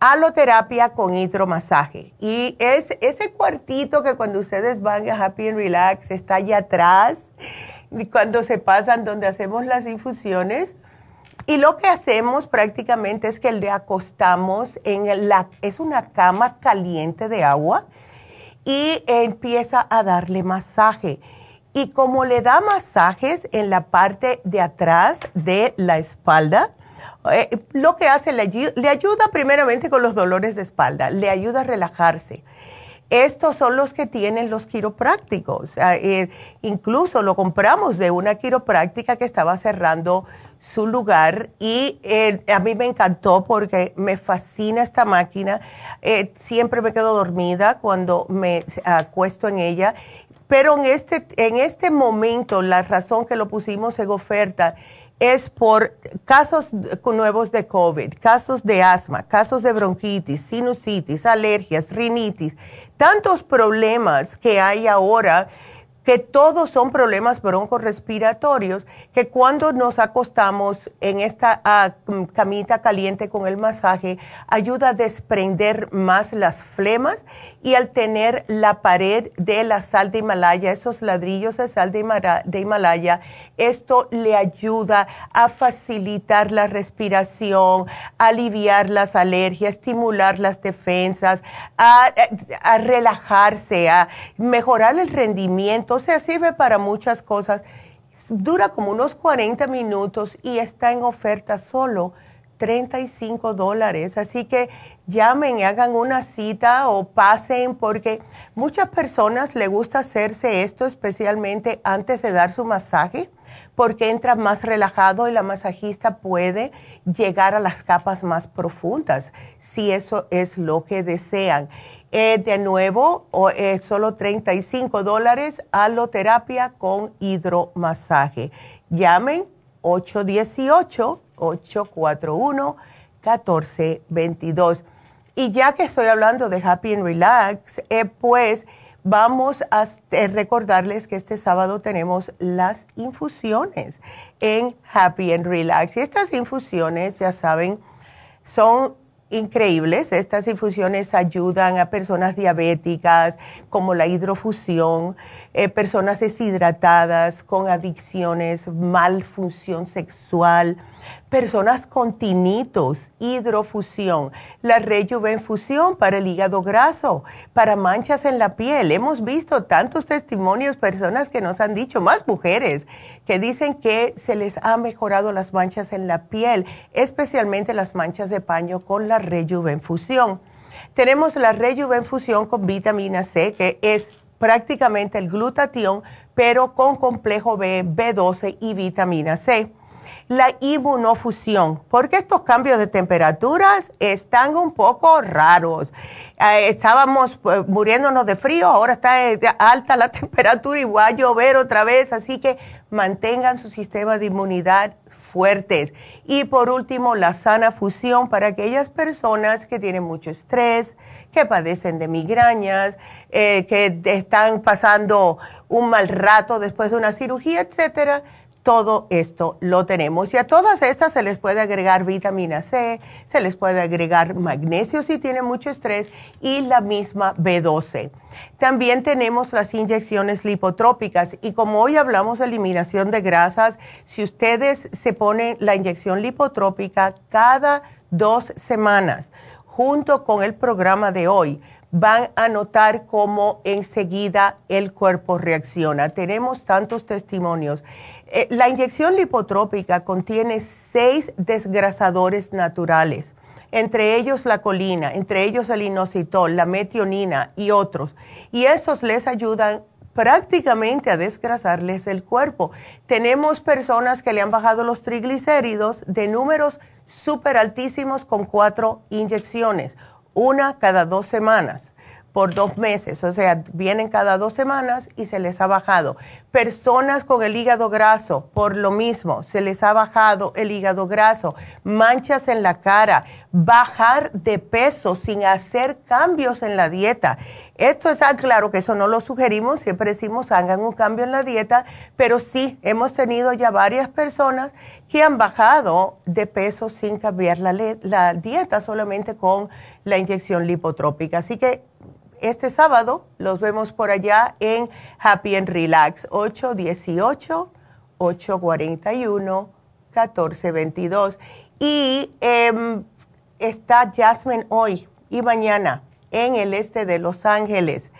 Aloterapia con hidromasaje. Y es ese cuartito que cuando ustedes van a Happy and Relax está allá atrás, cuando se pasan donde hacemos las infusiones. Y lo que hacemos prácticamente es que le acostamos en la, es una cama caliente de agua y empieza a darle masaje. Y como le da masajes en la parte de atrás de la espalda, eh, lo que hace le, ayu- le ayuda primeramente con los dolores de espalda, le ayuda a relajarse. Estos son los que tienen los quiroprácticos. Ah, eh, incluso lo compramos de una quiropráctica que estaba cerrando su lugar y eh, a mí me encantó porque me fascina esta máquina. Eh, siempre me quedo dormida cuando me acuesto en ella. Pero en este, en este momento, la razón que lo pusimos en oferta es por casos nuevos de COVID, casos de asma, casos de bronquitis, sinusitis, alergias, rinitis, tantos problemas que hay ahora que todos son problemas broncorespiratorios, que cuando nos acostamos en esta ah, camita caliente con el masaje, ayuda a desprender más las flemas y al tener la pared de la sal de Himalaya, esos ladrillos de sal de, Himalaya, esto le ayuda a facilitar la respiración, aliviar las alergias, estimular las defensas, a, relajarse, a mejorar el rendimiento, sea, sirve para muchas cosas. Dura como unos 40 minutos y está en oferta solo 35 dólares. Así que llamen hagan una cita o pasen porque muchas personas le gusta hacerse esto especialmente antes de dar su masaje porque entra más relajado y la masajista puede llegar a las capas más profundas si eso es lo que desean. De nuevo, o, eh, solo 35 dólares aloterapia con hidromasaje. Llamen 818-841-1422. Y ya que estoy hablando de Happy and Relax, eh, pues vamos a eh, recordarles que este sábado tenemos las infusiones en Happy and Relax. Y estas infusiones, ya saben, son increíbles. Estas infusiones ayudan a personas diabéticas, como la hidrofusión, eh, personas deshidratadas, con adicciones, mal función sexual, personas con tinitos, hidrofusión, la rejuvenfusión para el hígado graso, para manchas en la piel. Hemos visto tantos testimonios, personas que nos han dicho, más mujeres, que dicen que se les ha mejorado las manchas en la piel, especialmente las manchas de paño con la rejuvenfusión. Tenemos la rejuvenfusión con vitamina C, que es prácticamente el glutatión, pero con complejo B, B12 y vitamina C la inmunofusión, porque estos cambios de temperaturas están un poco raros. Eh, estábamos pues, muriéndonos de frío, ahora está eh, alta la (laughs) temperatura y va a llover otra vez, así que mantengan su sistema de inmunidad fuertes. Y por último, la sana fusión para aquellas personas que tienen mucho estrés, que padecen de migrañas, eh, que están pasando un mal rato después de una cirugía, etcétera todo esto lo tenemos. Y a todas estas se les puede agregar vitamina C, se les puede agregar magnesio si tienen mucho estrés y la misma B12. También tenemos las inyecciones lipotrópicas y como hoy hablamos de eliminación de grasas, si ustedes se ponen la inyección lipotrópica cada dos semanas junto con el programa de hoy, van a notar cómo enseguida el cuerpo reacciona. Tenemos tantos testimonios eh, la inyección lipotrópica contiene seis desgrasadores naturales, entre ellos la colina, entre ellos el inositol, la metionina y otros. Y estos les ayudan prácticamente a desgrasarles el cuerpo. Tenemos personas que le han bajado los triglicéridos de números súper altísimos con cuatro inyecciones, una cada dos semanas por dos meses, o sea, vienen cada dos semanas y se les ha bajado. Personas con el hígado graso, por lo mismo, se les ha bajado el hígado graso, manchas en la cara, bajar de peso sin hacer cambios en la dieta. Esto está claro que eso no lo sugerimos, siempre decimos hagan un cambio en la dieta, pero sí hemos tenido ya varias personas que han bajado de peso sin cambiar la, la dieta, solamente con la inyección lipotrópica. Así que este sábado los vemos por allá en Happy and Relax, 818-841-1422. Y em, está Jasmine hoy y mañana en el este de Los Ángeles.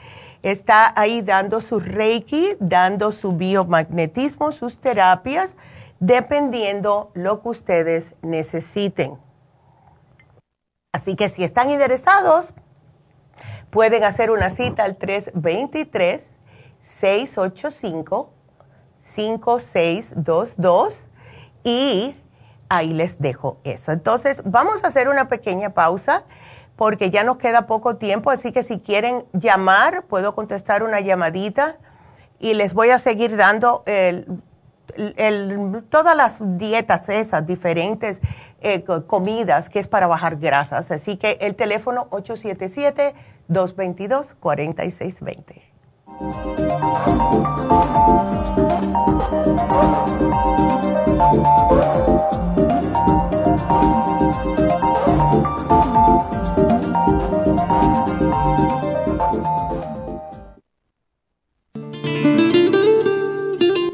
Está ahí dando su reiki, dando su biomagnetismo, sus terapias, dependiendo lo que ustedes necesiten. Así que si están interesados, Pueden hacer una cita al 323-685-5622 y ahí les dejo eso. Entonces, vamos a hacer una pequeña pausa porque ya nos queda poco tiempo, así que si quieren llamar, puedo contestar una llamadita y les voy a seguir dando todas las dietas esas diferentes eh, comidas que es para bajar grasas. Así que el teléfono 877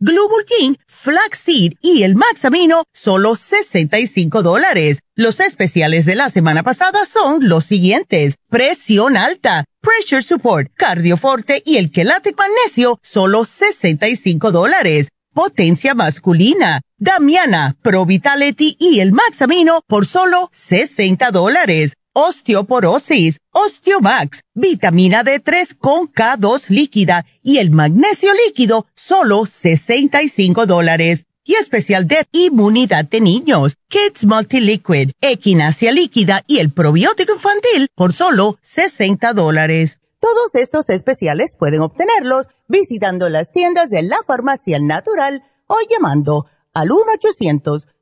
Global King, Flaxseed y el Maxamino, solo 65 dólares. Los especiales de la semana pasada son los siguientes. Presión alta, Pressure Support, Cardioforte y el Quelate Magnesio, solo 65 dólares. Potencia masculina, Damiana, Pro Vitality y el Maxamino por solo 60 dólares osteoporosis, Osteomax, vitamina D3 con K2 líquida y el magnesio líquido, solo 65 dólares. Y especial de inmunidad de niños, Kids Multiliquid, Equinacia líquida y el probiótico infantil por solo 60 dólares. Todos estos especiales pueden obtenerlos visitando las tiendas de la farmacia natural o llamando al 1 800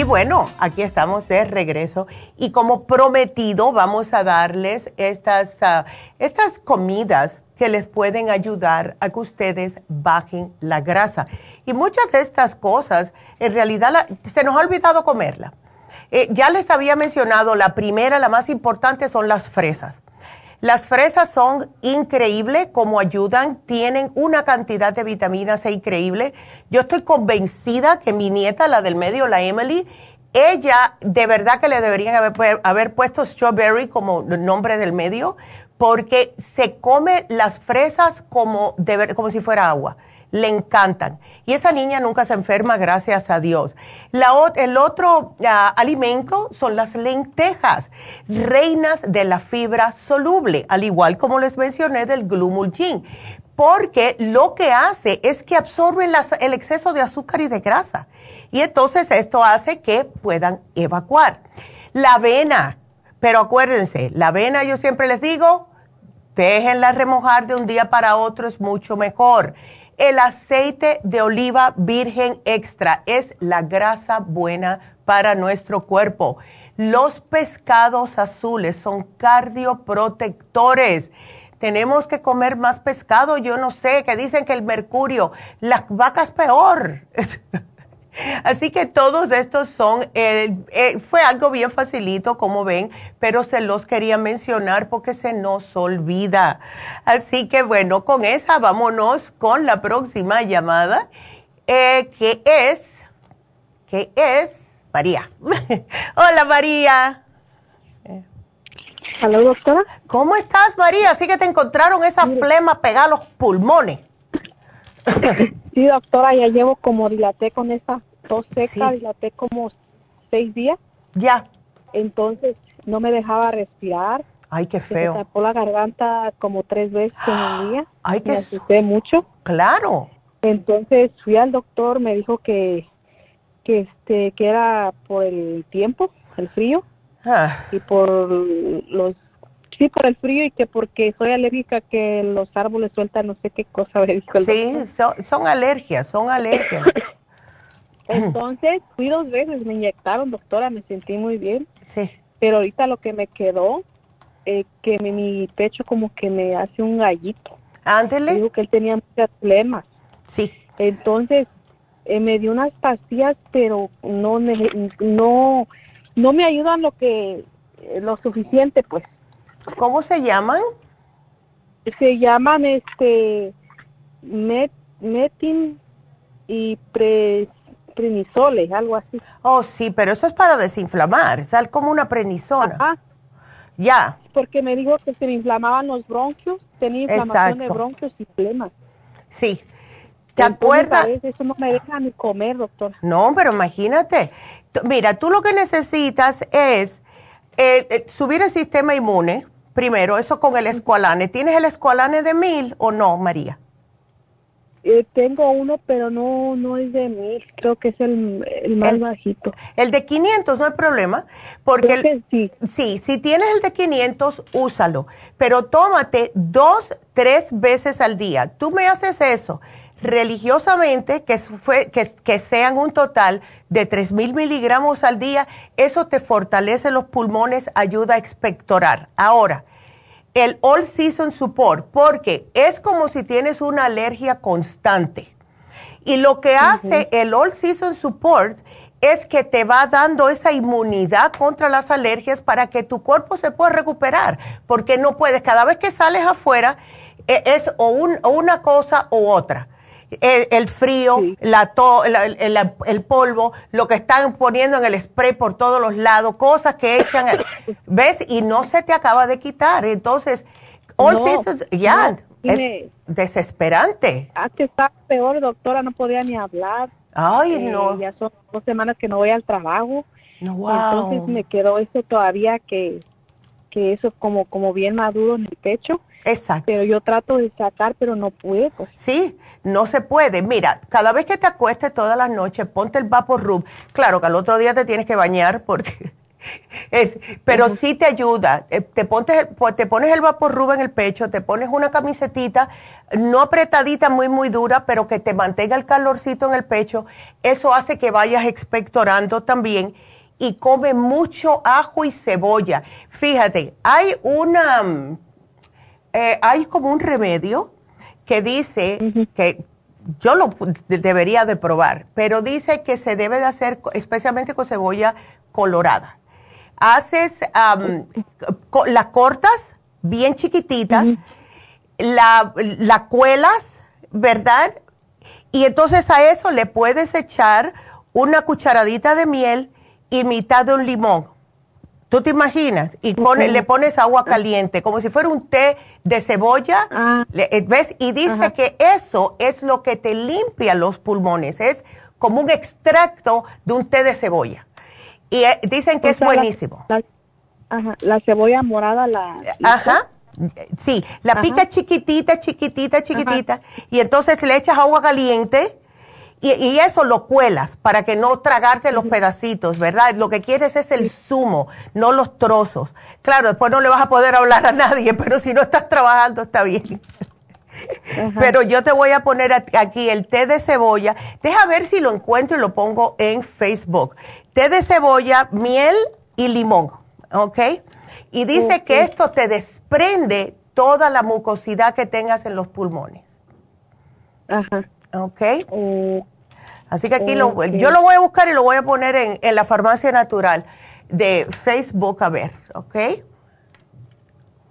Y bueno, aquí estamos de regreso y como prometido vamos a darles estas, ah, estas comidas que les pueden ayudar a que ustedes bajen la grasa. Y muchas de estas cosas, en realidad, se nos ha olvidado comerla. Eh, ya les había mencionado, la primera, la más importante, son las fresas. Las fresas son increíbles como ayudan, tienen una cantidad de vitaminas C increíble. Yo estoy convencida que mi nieta, la del medio, la Emily, ella de verdad que le deberían haber, haber puesto strawberry como nombre del medio, porque se come las fresas como, de, como si fuera agua le encantan. Y esa niña nunca se enferma, gracias a Dios. el otro ah, alimento son las lentejas, reinas de la fibra soluble, al igual como les mencioné del glumulgin, porque lo que hace es que absorben el exceso de azúcar y de grasa. Y entonces esto hace que puedan evacuar. La avena, pero acuérdense, la avena yo siempre les digo, déjenla remojar de un día para otro, es mucho mejor el aceite de oliva virgen extra es la grasa buena para nuestro cuerpo. Los pescados azules son cardioprotectores. Tenemos que comer más pescado. Yo no sé, que dicen que el mercurio, las vacas peor. (laughs) Así que todos estos son, eh, eh, fue algo bien facilito, como ven, pero se los quería mencionar porque se nos olvida. Así que bueno, con esa vámonos con la próxima llamada, eh, que es, que es María. (laughs) Hola María. Hola doctora. ¿Cómo estás María? Así que te encontraron esa flema pegada a los pulmones. (laughs) Sí, doctora, ya llevo como dilaté con esa tos seca, dilaté como seis días. Ya. Entonces no me dejaba respirar. Ay, qué feo. me tapó la garganta como tres veces en el (gasps) día. Ay, qué Me asusté mucho. Claro. Entonces fui al doctor, me dijo que, que, este, que era por el tiempo, el frío, ah. y por los sí por el frío y que porque soy alérgica que los árboles sueltan no sé qué cosa me dijo el sí son, son alergias son alergias. (coughs) Entonces fui dos veces me inyectaron doctora me sentí muy bien. Sí. Pero ahorita lo que me quedó eh, que mi, pecho como que me hace un gallito. Ándele. Dijo que él tenía muchos problemas. Sí. Entonces eh, me dio unas pastillas pero no no no me ayudan lo que lo suficiente pues ¿Cómo se llaman? Se llaman este met, metin y pre, prenisole, algo así. Oh, sí, pero eso es para desinflamar, es como una prenisona. Ajá. Ya. Porque me dijo que se me inflamaban los bronquios, tenía inflamación de bronquios y flemas. Sí. ¿Te acuerdas? Eso no me deja ni comer, doctor. No, pero imagínate. Mira, tú lo que necesitas es eh, eh, subir el sistema inmune, primero, eso con el escualane. ¿Tienes el escualane de mil o no, María? Eh, tengo uno, pero no no es de mil, creo que es el, el más bajito. El de 500 no hay problema, porque el- sí. sí, si tienes el de 500, úsalo, pero tómate dos, tres veces al día. Tú me haces eso religiosamente, que, fue, que, que sean un total de 3.000 miligramos al día, eso te fortalece los pulmones, ayuda a expectorar. Ahora, el All Season Support, porque es como si tienes una alergia constante. Y lo que hace el All Season Support es que te va dando esa inmunidad contra las alergias para que tu cuerpo se pueda recuperar, porque no puedes, cada vez que sales afuera e- es o, un- o una cosa u otra. El, el frío, la to- la- el, polvo, lo que están poniendo en el spray por todos los lados, cosas que echan, (laughs) ¿ves? Y no se te acaba de quitar. Entonces, All No, Seasons, ya, no, es desesperante. Ah, que está peor, doctora, no podía ni hablar. Ay, Eh, no. Ya son dos semanas que no voy al trabajo. Wow. Entonces me quedó eso todavía que, que eso como, como bien maduro en el pecho. Exacto. Pero yo trato de sacar, pero no puedo. Sí, no se puede. Mira, cada vez que te acuestes todas las noches, ponte el vapor rub. Claro que al otro día te tienes que bañar porque (laughs) es, pero sí te ayuda. Eh, Te, pontes, pues, te pones el vapor rub en el pecho, te pones una camisetita, no apretadita, muy, muy dura, pero que te mantenga el calorcito en el pecho. Eso hace que vayas expectorando también. Y come mucho ajo y cebolla. Fíjate, hay una, mm, eh, hay como un remedio que dice que yo lo debería de probar, pero dice que se debe de hacer especialmente con cebolla colorada. Haces, co- la cortas bien chiquitita, la, la cuelas, ¿verdad? Y entonces a eso le puedes echar una cucharadita de miel y mitad de un limón. ¿Tú te imaginas? Y pone- le pones agua caliente, como si fuera un té de cebolla. Le- eh, ¿Ves? Y dice que eso es lo que te limpia los pulmones. Es como un extracto de un té de cebolla. Y eh, dicen que O es sea, buenísimo. La, ajá, la cebolla morada la... Ajá. Sí, la Ajá. pica chiquitita, chiquitita, chiquitita. Y entonces le echas agua caliente y, y eso lo cuelas para que no tragarte los pedacitos, ¿verdad? Lo que quieres es el zumo, no los trozos. Claro, después no le vas a poder hablar a nadie, (laughs) pero si no estás trabajando está bien. Pero yo te voy a poner aquí el té de cebolla. Deja ver si lo encuentro y lo pongo en Facebook. Té de cebolla, miel y limón, ¿ok? Y dice que esto te desprende toda la mucosidad que tengas en los pulmones. Ajá. ¿Ok? Así que aquí lo, yo lo voy a buscar y lo voy a poner en, en la farmacia natural de Facebook, a ver, ¿ok?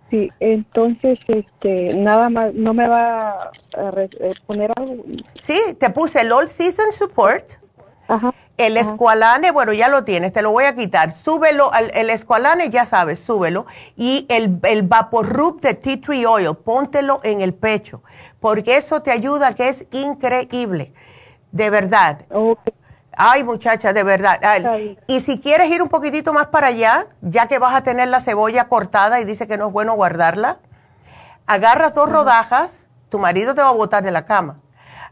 Sí, entonces, este, nada más, no me va a eh, poner algo. Sí, te puse el All Season Support. El Esqualane, bueno, ya lo tienes, te lo voy a quitar. Súbelo, al- el Esqualane, ya sabes, súbelo. Y el, el Vaporub de Tea Tree Oil, póntelo en el pecho, porque eso te ayuda, que es increíble. De verdad. Ay, muchacha, de verdad. Ay, y si quieres ir un poquitito más para allá, ya que vas a tener la cebolla cortada y dice que no es bueno guardarla, agarras dos rodajas, tu marido te va a botar de la cama.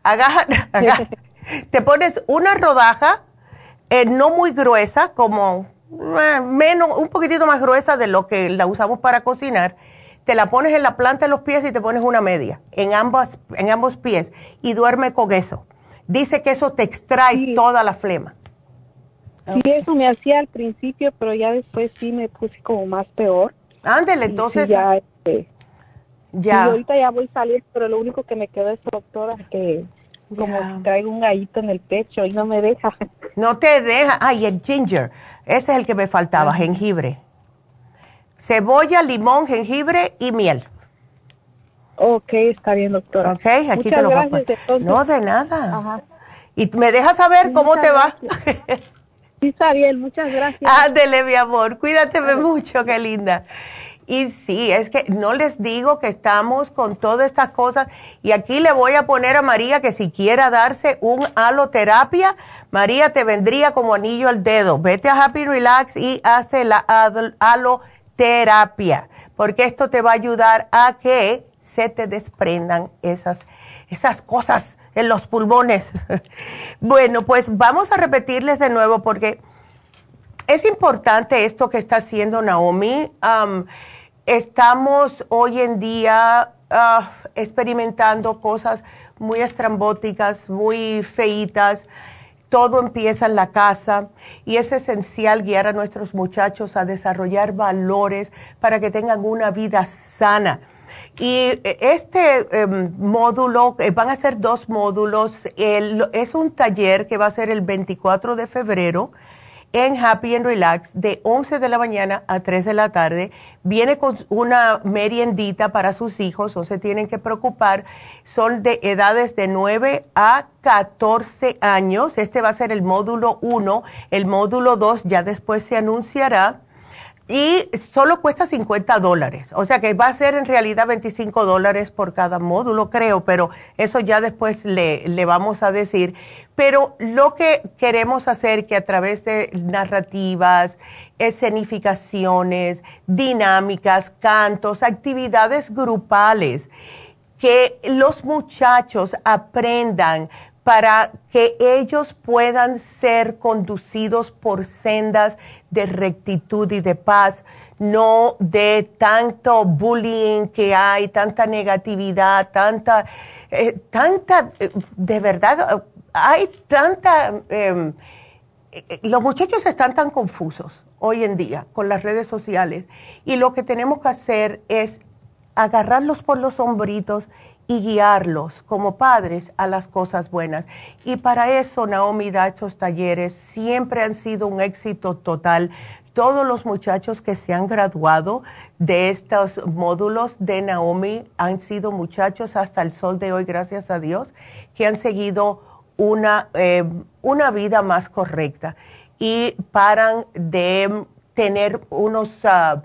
Agarra, (laughs) agarra- (laughs) te pones una rodaja, eh, no muy gruesa, como eh, menos, un poquitito más gruesa de lo que la usamos para cocinar. Te la pones en la planta de los pies y te pones una media en ambas, en ambos pies y duerme con eso. Dice que eso te extrae toda la flema. Sí, eso me hacía al principio, pero ya después sí me puse como más peor. Ándele, Y sí, entonces. ya, este, Ya. sí, ahorita ya voy a salir, pero lo único que me quedó es, doctora, que como traigo un gallito en el pecho y no me deja. (laughs) No te deja. Ay, el ginger. Ese es el que me faltaba, jengibre. Cebolla, limón, jengibre y miel. Ok, está bien, doctora. Ok, aquí Muchas te lo voy a gracias, poner. entonces. No, de nada. Ajá. Y me dejas saber cómo te va. Sí, está bien, muchas (laughs) gracias. Ándele, mi amor. Cuídateme mucho, qué linda. Y sí, es que no les digo que estamos con todas estas cosas. Y aquí le voy a poner a María que si quiera darse un aloterapia, María te vendría como anillo al dedo. Vete a Happy Relax y hazte la aloterapia, porque esto te va a ayudar a que se te desprendan esas, esas cosas en los pulmones. (laughs) bueno, pues vamos a repetirles de nuevo porque es importante esto que está haciendo Naomi estamos hoy en día ah, experimentando cosas muy estrambóticas, muy feitas. Todo empieza en la casa y es esencial guiar a nuestros muchachos a desarrollar valores para que tengan una vida sana. Y eh, este em, módulo, eh, van a ser dos módulos, es un taller que va a ser el 24 de febrero en Happy and Relax de 11 de la mañana a 3 de la tarde. Viene con una meriendita para sus hijos, no se tienen que preocupar. Son de edades de 9 a 14 años. Este va a ser el módulo 1. El módulo 2 ya después se anunciará y solo cuesta 50 dólares. O sea que va a ser en realidad 25 dólares por cada módulo, creo, pero eso ya después le, le, vamos a decir. Pero lo que queremos hacer que a través de narrativas, escenificaciones, dinámicas, cantos, actividades grupales, que los muchachos aprendan para que ellos puedan ser conducidos por sendas de rectitud y de paz, no de tanto bullying que hay, tanta negatividad, tanta, eh, tanta, eh, de verdad, hay tanta, em, eh, los muchachos están tan confusos hoy en día con las redes sociales y lo que tenemos que hacer es agarrarlos por los hombritos y guiarlos como padres a las cosas buenas. Y para eso Naomi da estos talleres, siempre han sido un éxito total. Todos los muchachos que se han graduado de estos módulos de Naomi han sido muchachos hasta el sol de hoy, gracias a Dios, que han seguido una, eh, una vida más correcta y paran de tener unos, uh,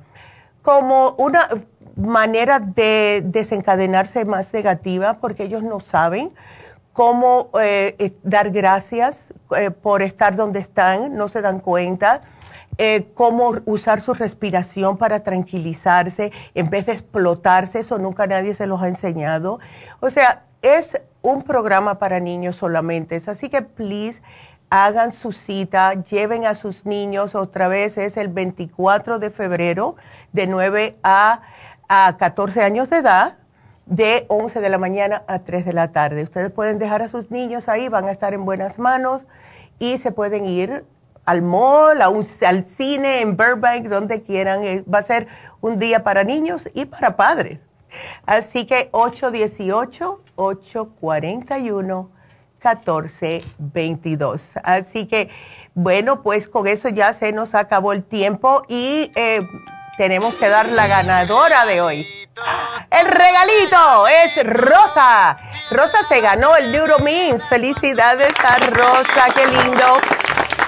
como una, manera de desencadenarse más negativa porque ellos no saben cómo eh, eh, dar gracias eh, por estar donde están, no se dan cuenta, cómo usar su respiración para tranquilizarse en vez de explotarse, eso nunca nadie se los ha enseñado. O sea, es un programa para niños solamente, así que please hagan su cita, lleven a sus niños, otra vez es el 24 de febrero de 9 a a 14 años de edad de 11 de la mañana a 3 de la tarde. Ustedes pueden dejar a sus niños ahí, van a estar en buenas manos y se pueden ir al mall, a un, al cine, en Burbank, donde quieran. Eh, va a ser un día para niños y para padres. Así que 818-841-1422. Así que, bueno, pues con eso ya se nos acabó el tiempo y... Eh, tenemos que dar la ganadora de hoy. El regalito es Rosa. Rosa se ganó el Neuromins. Felicidades a Rosa, qué lindo.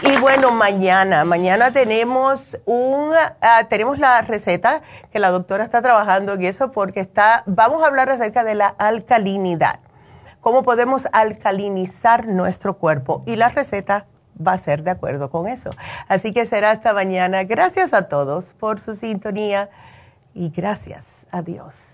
Y bueno, mañana, mañana tenemos un, ah, tenemos la receta que la doctora está trabajando en eso porque está, vamos a hablar acerca de la alcalinidad. Cómo podemos alcalinizar nuestro cuerpo y la receta va a ser de acuerdo con eso. Así que será hasta mañana. Gracias a todos por su sintonía y gracias a Dios.